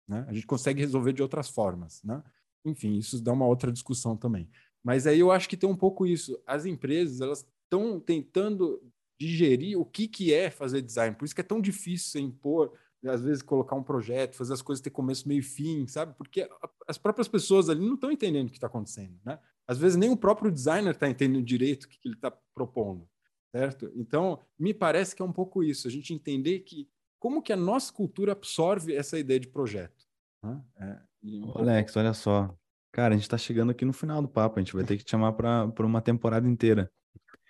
Speaker 3: Né? A gente consegue resolver de outras formas. Né? Enfim, isso dá uma outra discussão também. Mas aí eu acho que tem um pouco isso. As empresas elas estão tentando digerir o que, que é fazer design. Por isso que é tão difícil impor, às vezes, colocar um projeto, fazer as coisas ter começo, meio e fim, sabe? Porque as próprias pessoas ali não estão entendendo o que está acontecendo. Né? Às vezes nem o próprio designer está entendendo direito o que, que ele está propondo. Certo? Então, me parece que é um pouco isso, a gente entender que como que a nossa cultura absorve essa ideia de projeto. Né? É,
Speaker 1: um Alex, olha só. Cara, a gente está chegando aqui no final do papo, a gente vai ter que te chamar para uma temporada inteira.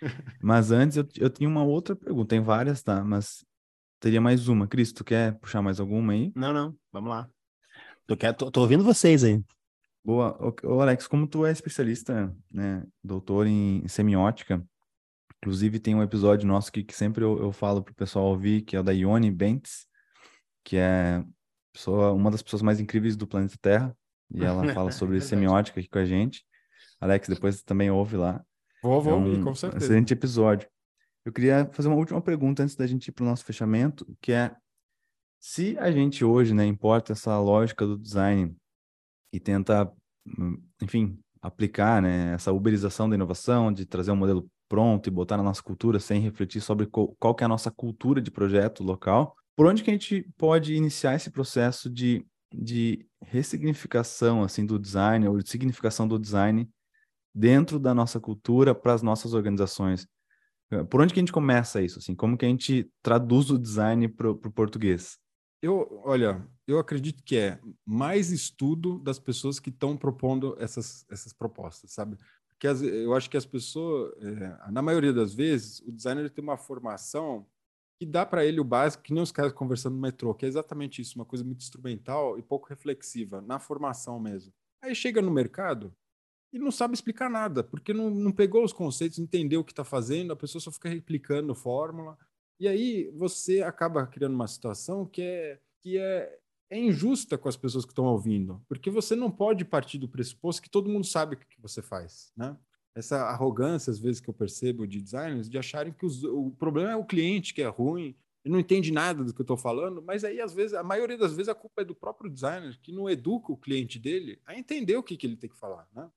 Speaker 1: [laughs] Mas antes eu, eu tinha uma outra pergunta, tem várias, tá? Mas teria mais uma. Cris, tu quer puxar mais alguma aí?
Speaker 2: Não, não, vamos lá. Tô, quer, tô, tô ouvindo vocês aí.
Speaker 1: Boa. Ô, Alex, como tu é especialista, né, doutor em semiótica, inclusive tem um episódio nosso que, que sempre eu, eu falo pro pessoal ouvir, que é o da Ione Bentes, que é pessoa, uma das pessoas mais incríveis do planeta Terra, e ela fala [laughs] sobre é semiótica aqui com a gente. Alex, depois também ouve lá.
Speaker 3: Vou, vou é um com certeza.
Speaker 1: Excelente episódio. Eu queria fazer uma última pergunta antes da gente ir para o nosso fechamento, que é se a gente hoje, né, importa essa lógica do design e tenta, hum, enfim, aplicar, né, essa uberização da inovação, de trazer um modelo pronto e botar na nossa cultura sem refletir sobre qual, qual que é a nossa cultura de projeto local, por onde que a gente pode iniciar esse processo de, de ressignificação, assim, do design, ou de significação do design dentro da nossa cultura para as nossas organizações? Por onde que a gente começa isso? Assim, como que a gente traduz o design para o português?
Speaker 3: Eu, olha, eu acredito que é mais estudo das pessoas que estão propondo essas, essas propostas, sabe? Porque as, eu acho que as pessoas, é, na maioria das vezes, o designer tem uma formação que dá para ele o básico, que nem os caras conversando no metrô, que é exatamente isso, uma coisa muito instrumental e pouco reflexiva, na formação mesmo. Aí chega no mercado, e não sabe explicar nada, porque não, não pegou os conceitos, entendeu o que está fazendo, a pessoa só fica replicando fórmula. E aí você acaba criando uma situação que é, que é, é injusta com as pessoas que estão ouvindo, porque você não pode partir do pressuposto que todo mundo sabe o que você faz, né? Essa arrogância, às vezes, que eu percebo de designers, de acharem que os, o problema é o cliente que é ruim, não entende nada do que eu estou falando, mas aí, às vezes, a maioria das vezes, a culpa é do próprio designer, que não educa o cliente dele a entender o que, que ele tem que falar, né?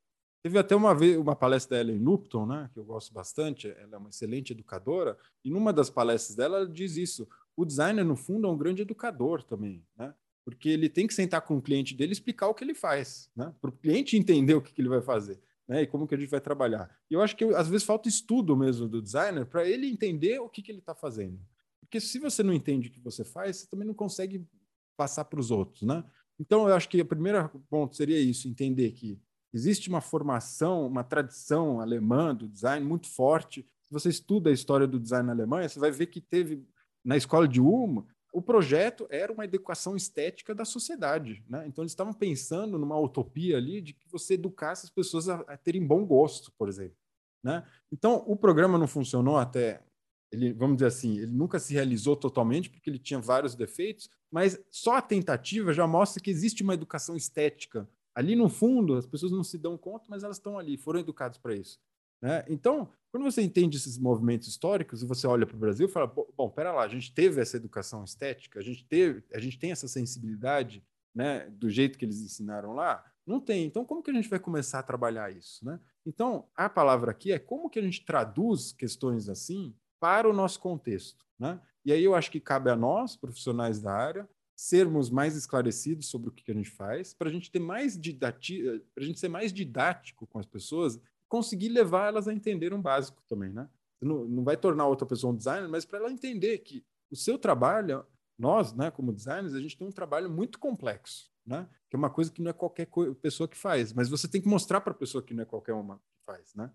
Speaker 3: Teve até uma vez uma palestra da Ellen Lupton, né, que eu gosto bastante, ela é uma excelente educadora, e numa das palestras dela ela diz isso: o designer, no fundo, é um grande educador também, né? Porque ele tem que sentar com o cliente dele e explicar o que ele faz, né? Para o cliente entender o que, que ele vai fazer. Né, e como que a gente vai trabalhar. E eu acho que às vezes falta estudo mesmo do designer para ele entender o que, que ele está fazendo. Porque se você não entende o que você faz, você também não consegue passar para os outros, né? Então eu acho que o primeiro ponto seria isso, entender que Existe uma formação, uma tradição alemã do design muito forte. Se você estuda a história do design na Alemanha, você vai ver que teve na escola de Ulm, o projeto era uma educação estética da sociedade. Né? Então, eles estavam pensando numa utopia ali de que você educasse as pessoas a, a terem bom gosto, por exemplo. Né? Então, o programa não funcionou até, ele, vamos dizer assim, ele nunca se realizou totalmente porque ele tinha vários defeitos, mas só a tentativa já mostra que existe uma educação estética ali no fundo, as pessoas não se dão conta, mas elas estão ali, foram educadas para isso. Né? Então, quando você entende esses movimentos históricos e você olha para o Brasil, fala: bom, pera lá, a gente teve essa educação estética, a gente teve, a gente tem essa sensibilidade, né, do jeito que eles ensinaram lá. Não tem. Então, como que a gente vai começar a trabalhar isso, né? Então, a palavra aqui é como que a gente traduz questões assim para o nosso contexto, né? E aí eu acho que cabe a nós, profissionais da área, sermos mais esclarecidos sobre o que a gente faz, para a gente ter mais didati para a gente ser mais didático com as pessoas, conseguir levar elas a entender um básico também, né? Não, não vai tornar outra pessoa um designer, mas para ela entender que o seu trabalho, nós, né, como designers, a gente tem um trabalho muito complexo, né? Que é uma coisa que não é qualquer pessoa que faz, mas você tem que mostrar para a pessoa que não é qualquer uma que faz, né?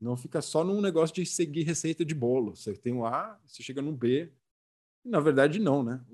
Speaker 3: Não fica só num negócio de seguir receita de bolo. Você tem o A, você chega no B. Na verdade, não, né?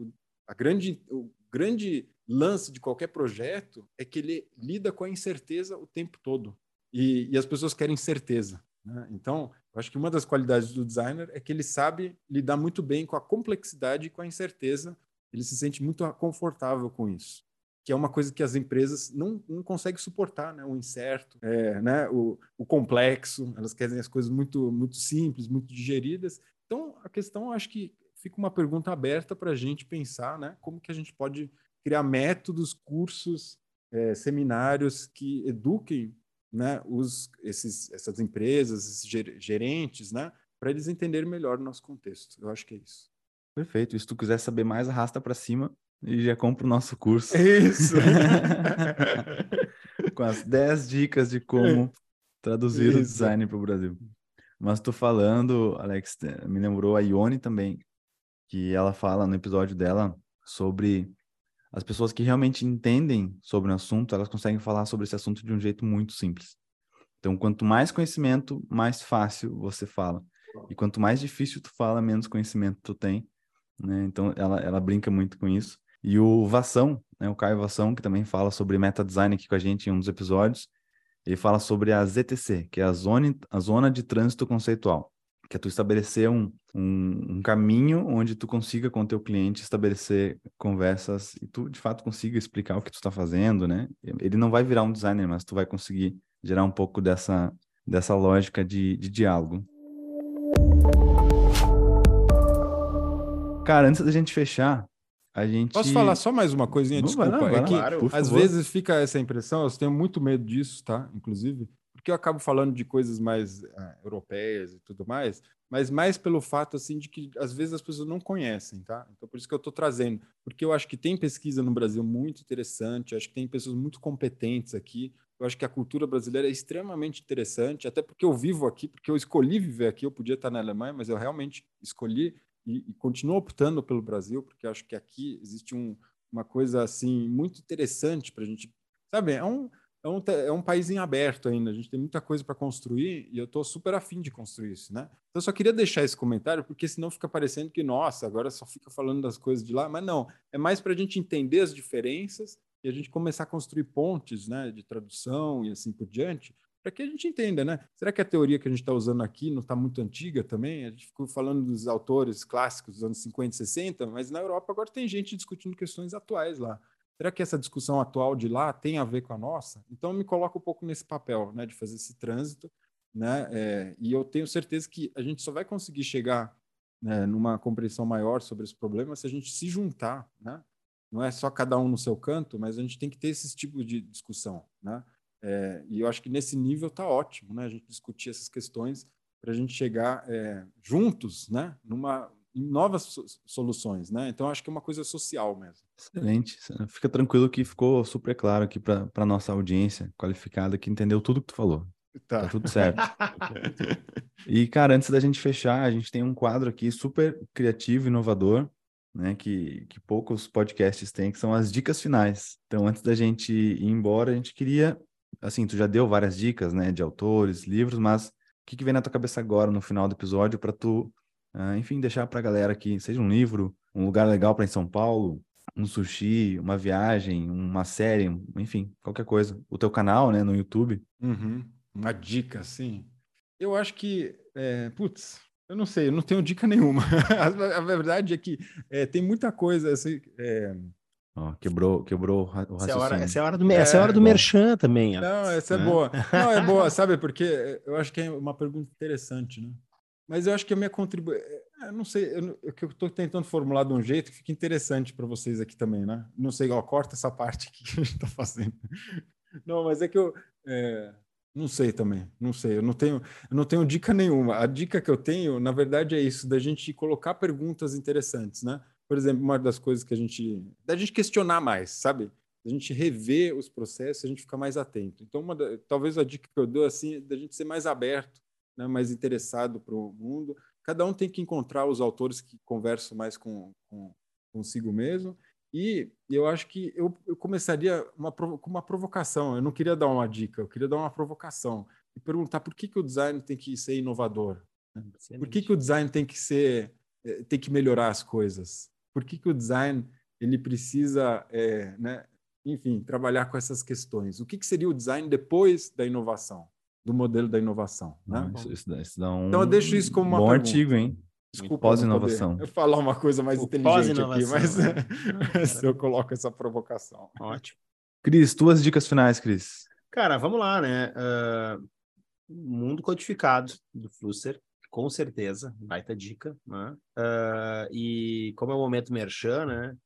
Speaker 3: A grande, o grande lance de qualquer projeto é que ele lida com a incerteza o tempo todo. E, e as pessoas querem certeza. Né? Então, eu acho que uma das qualidades do designer é que ele sabe lidar muito bem com a complexidade e com a incerteza. Ele se sente muito confortável com isso que é uma coisa que as empresas não, não conseguem suportar, né? O incerto, é, né? O, o, complexo, elas querem as coisas muito, muito simples, muito digeridas. Então, a questão, acho que fica uma pergunta aberta para a gente pensar, né? Como que a gente pode criar métodos, cursos, é, seminários que eduquem né, os, esses, essas empresas, esses gerentes, né, para eles entenderem melhor o nosso contexto. Eu acho que é isso.
Speaker 1: Perfeito. E se tu quiser saber mais, arrasta para cima e já compra o nosso curso.
Speaker 3: Isso! [laughs]
Speaker 1: Com as 10 dicas de como traduzir Isso. o design para o Brasil. Mas tô falando, Alex, me lembrou a Ione também, que ela fala no episódio dela sobre as pessoas que realmente entendem sobre o assunto, elas conseguem falar sobre esse assunto de um jeito muito simples. Então, quanto mais conhecimento, mais fácil você fala. E quanto mais difícil tu fala, menos conhecimento tu tem. Né? Então, ela, ela brinca muito com isso. E o Vação, né, o Caio Vação, que também fala sobre meta design aqui com a gente em um dos episódios, ele fala sobre a ZTC, que é a zona, a zona de trânsito conceitual, que é tu estabelecer um, um, um caminho onde tu consiga com o teu cliente estabelecer conversas e tu, de fato, consiga explicar o que tu está fazendo, né? Ele não vai virar um designer, mas tu vai conseguir gerar um pouco dessa, dessa lógica de, de diálogo. Cara, antes da gente fechar, a gente...
Speaker 3: Posso falar só mais uma coisinha? Desculpa. Não, é que claro, às favor. vezes fica essa impressão, eu tenho muito medo disso, tá? Inclusive, porque eu acabo falando de coisas mais ah, europeias e tudo mais, mas mais pelo fato assim de que às vezes as pessoas não conhecem, tá? Então por isso que eu estou trazendo, porque eu acho que tem pesquisa no Brasil muito interessante, acho que tem pessoas muito competentes aqui. Eu acho que a cultura brasileira é extremamente interessante, até porque eu vivo aqui, porque eu escolhi viver aqui. Eu podia estar na Alemanha, mas eu realmente escolhi e, e continuo optando pelo Brasil, porque acho que aqui existe um, uma coisa assim muito interessante para a gente. Sabe, é um, é, um, é um país em aberto ainda, a gente tem muita coisa para construir e eu estou super afim de construir isso, né? Então, só queria deixar esse comentário, porque senão fica parecendo que, nossa, agora só fica falando das coisas de lá, mas não, é mais para a gente entender as diferenças e a gente começar a construir pontes né, de tradução e assim por diante, para que a gente entenda, né? Será que a teoria que a gente está usando aqui não está muito antiga também? A gente ficou falando dos autores clássicos dos anos 50 e 60, mas na Europa agora tem gente discutindo questões atuais lá. Será que essa discussão atual de lá tem a ver com a nossa? Então, me coloco um pouco nesse papel, né, de fazer esse trânsito, né? É, e eu tenho certeza que a gente só vai conseguir chegar né, numa compreensão maior sobre esse problema se a gente se juntar, né? Não é só cada um no seu canto, mas a gente tem que ter esse tipo de discussão, né? É, e eu acho que nesse nível está ótimo, né? A gente discutir essas questões para a gente chegar é, juntos, né? Numa em novas soluções, né? Então acho que é uma coisa social mesmo.
Speaker 1: Excelente. Fica tranquilo que ficou super claro aqui para a nossa audiência qualificada que entendeu tudo que tu falou. Tá, tá tudo certo. [laughs] e cara, antes da gente fechar, a gente tem um quadro aqui super criativo, inovador, né, que, que poucos podcasts têm, que são as dicas finais. Então, antes da gente ir embora, a gente queria assim, tu já deu várias dicas, né, de autores, livros, mas o que, que vem na tua cabeça agora, no final do episódio, para tu, uh, enfim, deixar para a galera aqui, seja um livro, um lugar legal para em São Paulo, um sushi, uma viagem, uma série, enfim, qualquer coisa. O teu canal, né, no YouTube.
Speaker 3: Uhum. Uma dica, sim. Eu acho que, é, putz, eu não sei, eu não tenho dica [laughs] nenhuma. a, verdade é que é, tem muita coisa, assim, é,
Speaker 1: Oh, quebrou, quebrou o raciocínio. Essa é a hora,
Speaker 2: essa é a hora do, é, essa é a hora do merchan também.
Speaker 3: Não, essa é né? boa. Não, é boa, [laughs] sabe? Porque eu acho que é uma pergunta interessante, né? Mas eu acho que a minha contribuição... É, não sei, eu, eu estou tentando formular de um jeito que fica interessante para vocês aqui também, né? Não sei, ó, corta essa parte aqui que a gente está fazendo. [laughs] Não, mas é que eu... É... Não sei também, não sei. Eu não tenho, eu não tenho dica nenhuma. A dica que eu tenho, na verdade, é isso, da gente colocar perguntas interessantes, né? por exemplo, uma das coisas que a gente. da gente questionar mais, sabe? Da gente rever os processos, a gente ficar mais atento. Então, da, talvez a dica que eu dou assim, é da gente ser mais aberto, né, mais interessado para o mundo. Cada um tem que encontrar os autores que conversam mais com, com consigo mesmo E eu acho que eu, eu começaria uma, com uma provocação. Eu não queria dar uma dica, eu queria dar uma provocação e perguntar por que, que o design tem que ser inovador? Excelente. Por que, que o design tem que ser eh, tem que melhorar as coisas? Por que, que o design ele precisa, é, né, enfim, trabalhar com essas questões? O que, que seria o design depois da inovação, do modelo da inovação? Né?
Speaker 1: isso, isso, dá, isso dá um
Speaker 3: então eu deixo isso como uma
Speaker 1: bom
Speaker 3: pergunta.
Speaker 1: artigo, hein?
Speaker 3: Desculpa,
Speaker 1: pós-inovação.
Speaker 3: Eu falar uma coisa mais o inteligente aqui, mas né? [laughs] eu coloco essa provocação.
Speaker 2: Ótimo.
Speaker 1: Cris, tuas dicas finais, Cris.
Speaker 2: Cara, vamos lá, né? Uh, mundo codificado do Flusser, com certeza, baita dica, né? Uh, e como é o momento merchan, né?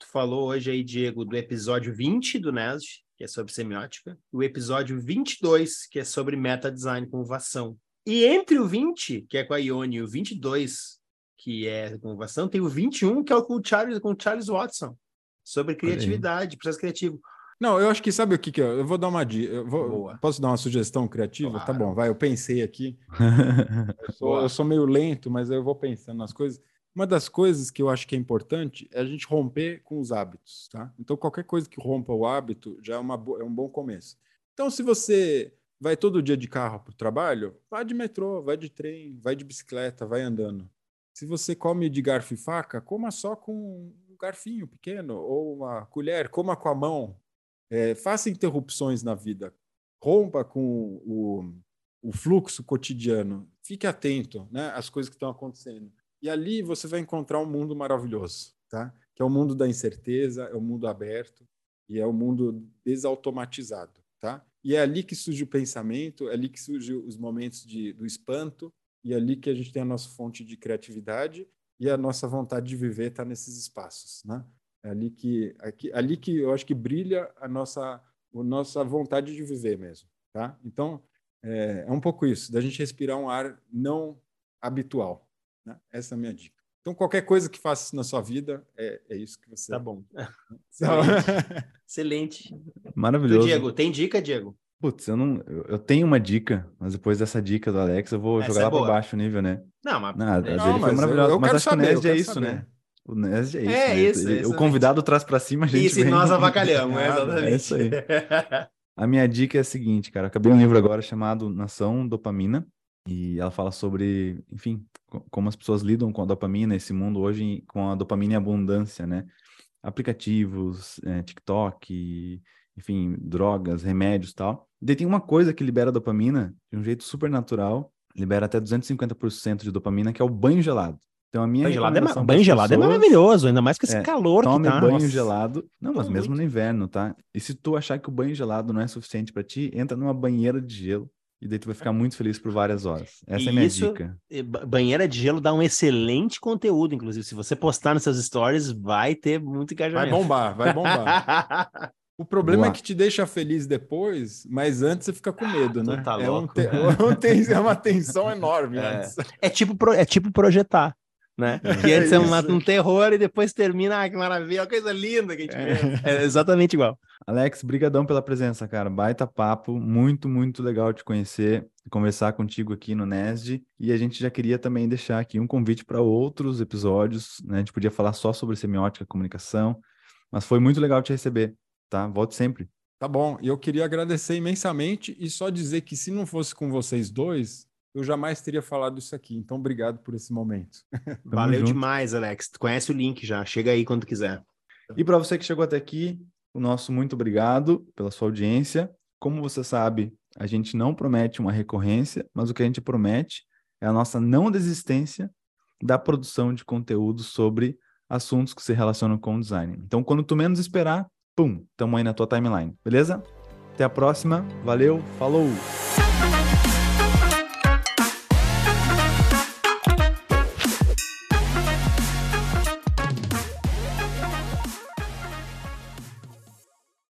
Speaker 2: Tu falou hoje aí, Diego, do episódio 20 do NESD, que é sobre semiótica, o episódio 22, que é sobre meta design com ovação. E entre o 20, que é com a Ione, e o 22, que é com inovação, tem o 21, que é o com o Charles, com o Charles Watson, sobre criatividade, processo criativo.
Speaker 3: Não, eu acho que sabe o que que eu, eu vou dar uma dica. Posso dar uma sugestão criativa? Tá claro. Tá bom, vai. Eu pensei aqui. [laughs] eu, sou, eu, sou, meio lento, mas eu vou pensando nas coisas. Uma das coisas que eu acho que é importante é a gente romper com os hábitos, tá? Então qualquer coisa que rompa o hábito já é, uma, é um bom começo. Então se você vai todo dia de carro para o trabalho, vai de metrô, vai de trem, vai de bicicleta, vai andando. Se você come de garfo e faca, coma só com um garfinho pequeno ou uma colher, coma com a mão. É, faça interrupções na vida. Rompa com o, o fluxo cotidiano. Fique atento né, às coisas que estão acontecendo. E ali você vai encontrar um mundo maravilhoso, tá? que é o mundo da incerteza, é o mundo aberto e é o mundo desautomatizado. Tá? E é ali que surge o pensamento, é ali que surgem os momentos de, do espanto, e é ali que a gente tem a nossa fonte de criatividade e a nossa vontade de viver está nesses espaços, né? É ali que, aqui, ali que eu acho que brilha a nossa, a nossa vontade de viver mesmo, tá? Então, é, é um pouco isso, da gente respirar um ar não habitual, né? Essa é a minha dica. Então, qualquer coisa que faça isso na sua vida, é, é isso que você...
Speaker 2: Tá bom. [laughs] Excelente. Excelente.
Speaker 1: Maravilhoso.
Speaker 2: Diego, tem dica, Diego?
Speaker 1: Putz, eu não. Eu tenho uma dica, mas depois dessa dica do Alex, eu vou Essa jogar é lá para baixo o nível, né?
Speaker 2: Não, mas.
Speaker 1: Não, não, foi maravilhosa. Mas acho saber, que o Nerd é isso, saber. né? O Nerd é isso. É né? isso. Ele, o convidado traz para cima, a gente.
Speaker 2: Isso,
Speaker 1: vem...
Speaker 2: e nós avacalhamos, é, exatamente.
Speaker 1: É isso aí. a minha dica é a seguinte, cara. Eu acabei um livro agora chamado Nação Dopamina. E ela fala sobre, enfim, como as pessoas lidam com a dopamina, esse mundo hoje com a dopamina em abundância, né? Aplicativos, é, TikTok, enfim, drogas, remédios tal. E daí tem uma coisa que libera dopamina de um jeito super natural, libera até 250% de dopamina, que é o banho gelado. Então a minha
Speaker 2: banho gelado, é, banho gelado é pessoas, é maravilhoso, ainda mais com esse é, calor
Speaker 1: tome
Speaker 2: que tá.
Speaker 1: banho Nossa. gelado. Não, mas mesmo muito. no inverno, tá? E se tu achar que o banho gelado não é suficiente para ti, entra numa banheira de gelo e daí tu vai ficar muito feliz por várias horas. Essa e é a minha isso, dica.
Speaker 2: Banheira de gelo dá um excelente conteúdo, inclusive. Se você postar nos seus stories, vai ter muito engajamento.
Speaker 3: Vai bombar, vai bombar. [laughs] O problema Boa. é que te deixa feliz depois, mas antes você fica com ah, medo, ah, né?
Speaker 2: Tá é,
Speaker 3: um te... é, uma tensão enorme [laughs] é. antes.
Speaker 2: É tipo, pro... é tipo projetar, né? É que antes é, uma, um terror e depois termina, ah, que maravilha, uma coisa linda que a gente é. vê. [laughs] É exatamente igual.
Speaker 1: Alex, brigadão pela presença, cara. Baita papo, muito, muito legal te conhecer e conversar contigo aqui no NESD. E a gente já queria também deixar aqui um convite para outros episódios, né? A gente podia falar só sobre semiótica, comunicação, mas foi muito legal te receber tá? Volte sempre.
Speaker 3: Tá bom. E eu queria agradecer imensamente e só dizer que se não fosse com vocês dois, eu jamais teria falado isso aqui. Então, obrigado por esse momento. [laughs]
Speaker 2: Valeu junto. demais, Alex. Tu conhece o link já. Chega aí quando quiser.
Speaker 1: E para você que chegou até aqui, o nosso muito obrigado pela sua audiência. Como você sabe, a gente não promete uma recorrência, mas o que a gente promete é a nossa não desistência da produção de conteúdo sobre assuntos que se relacionam com o design. Então, quando tu menos esperar, pum, tamo aí na tua timeline, beleza? Até a próxima, valeu, falou!